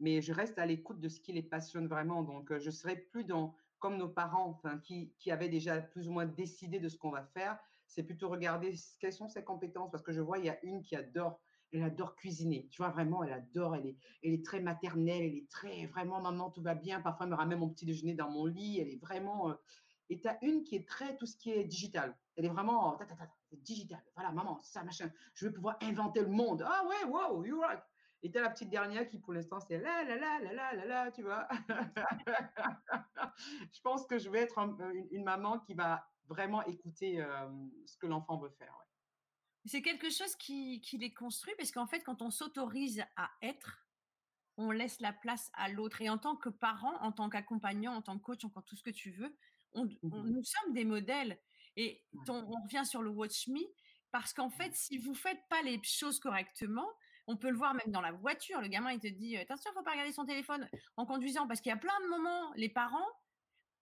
mais je reste à l'écoute de ce qui les passionne vraiment. Donc, je serai plus dans comme nos parents, qui, qui avaient déjà plus ou moins décidé de ce qu'on va faire. C'est plutôt regarder quelles sont ses compétences, parce que je vois il y a une qui adore elle adore cuisiner. Tu vois, vraiment, elle adore, elle est, elle est très maternelle, elle est très, vraiment, maman, tout va bien. Parfois, elle me ramène mon petit déjeuner dans mon lit. Elle est vraiment, et tu as une qui est très tout ce qui est digital. Elle est vraiment ta, ta, ta, digital. Voilà, maman, ça, machin. Je vais pouvoir inventer le monde. Ah ouais, wow, you're right. Et tu as la petite dernière qui, pour l'instant, c'est la la la la la la la, tu vois. *laughs* je pense que je vais être une, maman qui va vraiment écouter euh, ce que l'enfant veut faire. C'est quelque chose qui, qui les construit parce qu'en fait, quand on s'autorise à être, on laisse la place à l'autre. Et en tant que parent, en tant qu'accompagnant, en tant que coach, en tout ce que tu veux, Mmh nous sommes des modèles. Et on, revient sur le Watch Me, parce qu'en fait, si vous faites pas les choses correctement, on peut le voir même dans la voiture. Le gamin, il te dit attention, faut pas regarder son téléphone en conduisant, parce qu'il y a plein de moments, les parents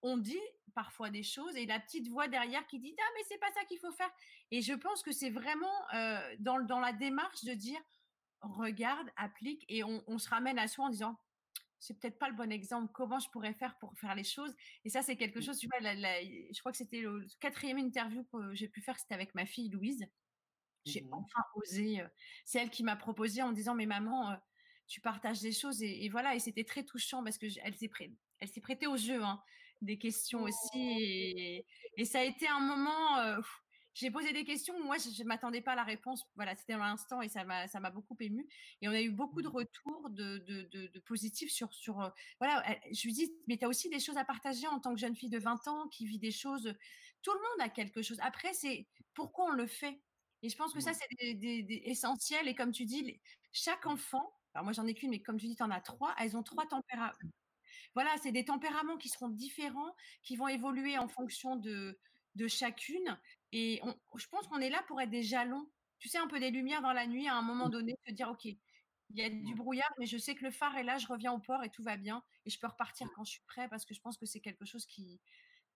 ont dit parfois des choses et la petite voix derrière qui dit ah mais c'est pas ça qu'il faut faire. Et je pense que c'est vraiment dans, dans la démarche de dire regarde, applique et on, on se ramène à soi en disant c'est peut-être pas le bon exemple. Comment je pourrais faire pour faire les choses Et ça, c'est quelque mmh. chose. Tu vois, je crois que c'était le quatrième interview que j'ai pu faire, c'était avec ma fille Louise. J'ai mmh enfin osé. c'est elle qui m'a proposé en me disant, mais maman, tu partages des choses et, voilà. Et c'était très touchant parce que elle s'est prêtée, elle s'est prêtée au jeu. Hein. Des questions aussi. Et, ça a été un moment. j'ai posé des questions. Moi, je ne m'attendais pas à la réponse. Voilà, c'était dans l'instant et ça m'a, ça m'a beaucoup ému. Et on a eu beaucoup de retours de, de, de, positifs sur, sur. voilà, je lui dis, mais tu as aussi des choses à partager en tant que jeune fille de 20 ans qui vit des choses. Tout le monde a quelque chose. Après, c'est pourquoi on le fait. Et je pense que ça, c'est des, essentiel. Et comme tu dis, chaque enfant, alors moi j'en ai qu'une, mais comme tu dis, tu en as trois, elles ont trois tempéraments. Voilà, c'est des tempéraments qui seront différents, qui vont évoluer en fonction de, de chacune. Et je pense qu'on est là pour être des jalons. Tu sais, un peu des lumières dans la nuit à un moment donné, te dire, OK, il y a du brouillard, mais je sais que le phare est là, je reviens au port et tout va bien. Et je peux repartir quand je suis prêt parce que je pense que c'est quelque chose qui,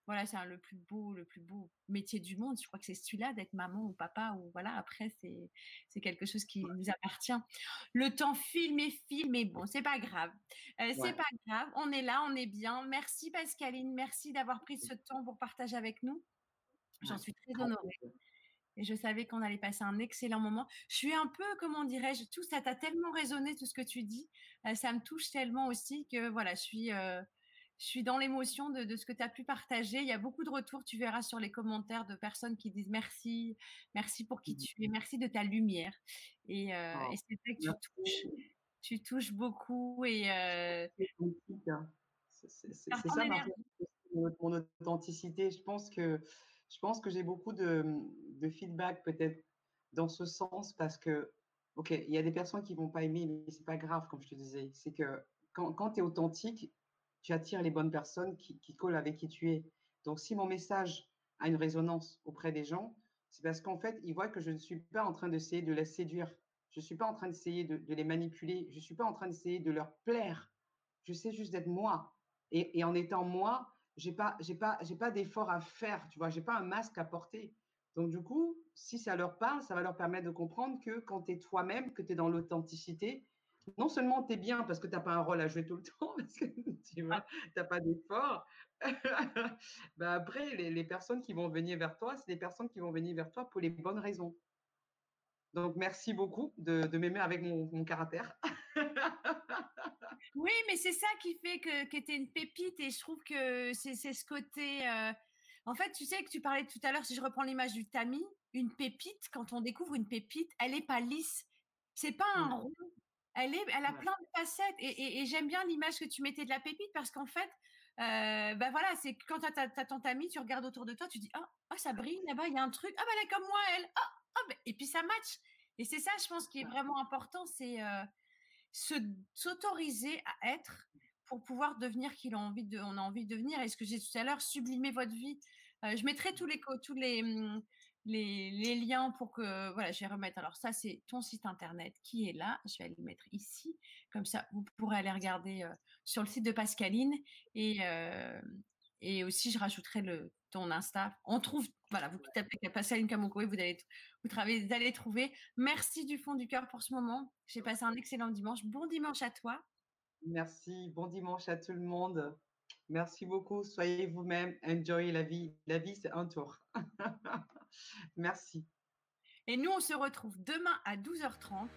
voilà, c'est le plus beau, le plus beau métier du monde. Je crois que c'est celui-là d'être maman ou papa ou voilà. Après, c'est c'est quelque chose qui nous appartient. Le temps file et file, mais bon, c'est pas grave. Euh, c'est pas grave. On est là, on est bien. Merci Pascaline, merci d'avoir pris ce temps pour partager avec nous. J'en suis très honorée. Et je savais qu'on allait passer un excellent moment. Je suis un peu, comment dirais-je, tout ça t'a tellement résonné tout ce que tu dis. Euh, ça me touche tellement aussi que voilà, je suis euh, je suis dans l'émotion de, ce que tu as pu partager. Il y a beaucoup de retours, tu verras sur les commentaires de personnes qui disent merci, merci pour qui tu es, merci de ta lumière. Et, euh, oh, c'est vrai que tu touches, tu touches beaucoup. Et euh, c'est ça mon, authenticité. Je pense que je pense que j'ai beaucoup de, de feedback peut-être dans ce sens parce que ok, il y a des personnes qui vont pas aimer, mais c'est pas grave, comme je te disais. C'est que quand, quand tu es authentique, tu attires les bonnes personnes qui, collent avec qui tu es. Donc, si mon message a une résonance auprès des gens, c'est parce qu'en fait, ils voient que je ne suis pas en train d'essayer de les séduire. Je ne suis pas en train d'essayer de, les manipuler. Je ne suis pas en train d'essayer de leur plaire. Je sais juste d'être moi. Et, en étant moi, j'ai pas, pas, pas d'effort à faire. Tu vois, j'ai pas un masque à porter. Donc, du coup, si ça leur parle, ça va leur permettre de comprendre que quand tu es toi-même, que tu es dans l'authenticité, non seulement tu es bien parce que tu n'as pas un rôle à jouer tout le *laughs* temps, parce que tu n'as pas d'effort, *laughs* bah après, les, personnes qui vont venir vers toi, c'est des personnes qui vont venir vers toi pour les bonnes raisons. Donc, merci beaucoup de, m'aimer avec mon, caractère. oui, mais c'est ça qui fait que, que tu es une pépite et je trouve que c'est ce côté. Euh, en fait, tu sais que tu parlais tout à l'heure, si je reprends l'image du tamis, une pépite, quand on découvre une pépite, elle n'est pas lisse. C'est pas un rond, elle, est, elle a plein de facettes. Et, j'aime bien l'image que tu mettais de la pépite parce qu'en fait, euh, bah voilà, c'est quand tu as, ton amie, tu regardes autour de toi, tu dis Ah, oh, ça brille là-bas, il y a un truc. Ah, bah, elle est comme moi, elle. Ah, oh, et puis ça match. Et c'est ça, je pense, qui est vraiment important c'est euh, s'autoriser à être pour pouvoir devenir qui on a envie de, on a envie de devenir. Et ce que j'ai tout à l'heure, sublimer votre vie. Euh, je mettrai tous les, tous les, les, liens pour que, voilà, je vais remettre. Alors ça, c'est ton site internet qui est là. Je vais le mettre ici. Comme ça, vous pourrez aller regarder euh, sur le site de Pascaline. Et, euh, et aussi, je rajouterai le, ton Insta. On trouve, voilà, vous tapez Pascaline Kamoko vous allez, vous, travaillez, vous allez trouver. Merci du fond du cœur pour ce moment. J'ai passé un excellent dimanche. Bon dimanche à toi. Merci. Bon dimanche à tout le monde. Merci beaucoup. Soyez vous-même. Enjoy la vie. La vie, c'est un tour. *laughs* Merci. Et nous, on se retrouve demain à 12h30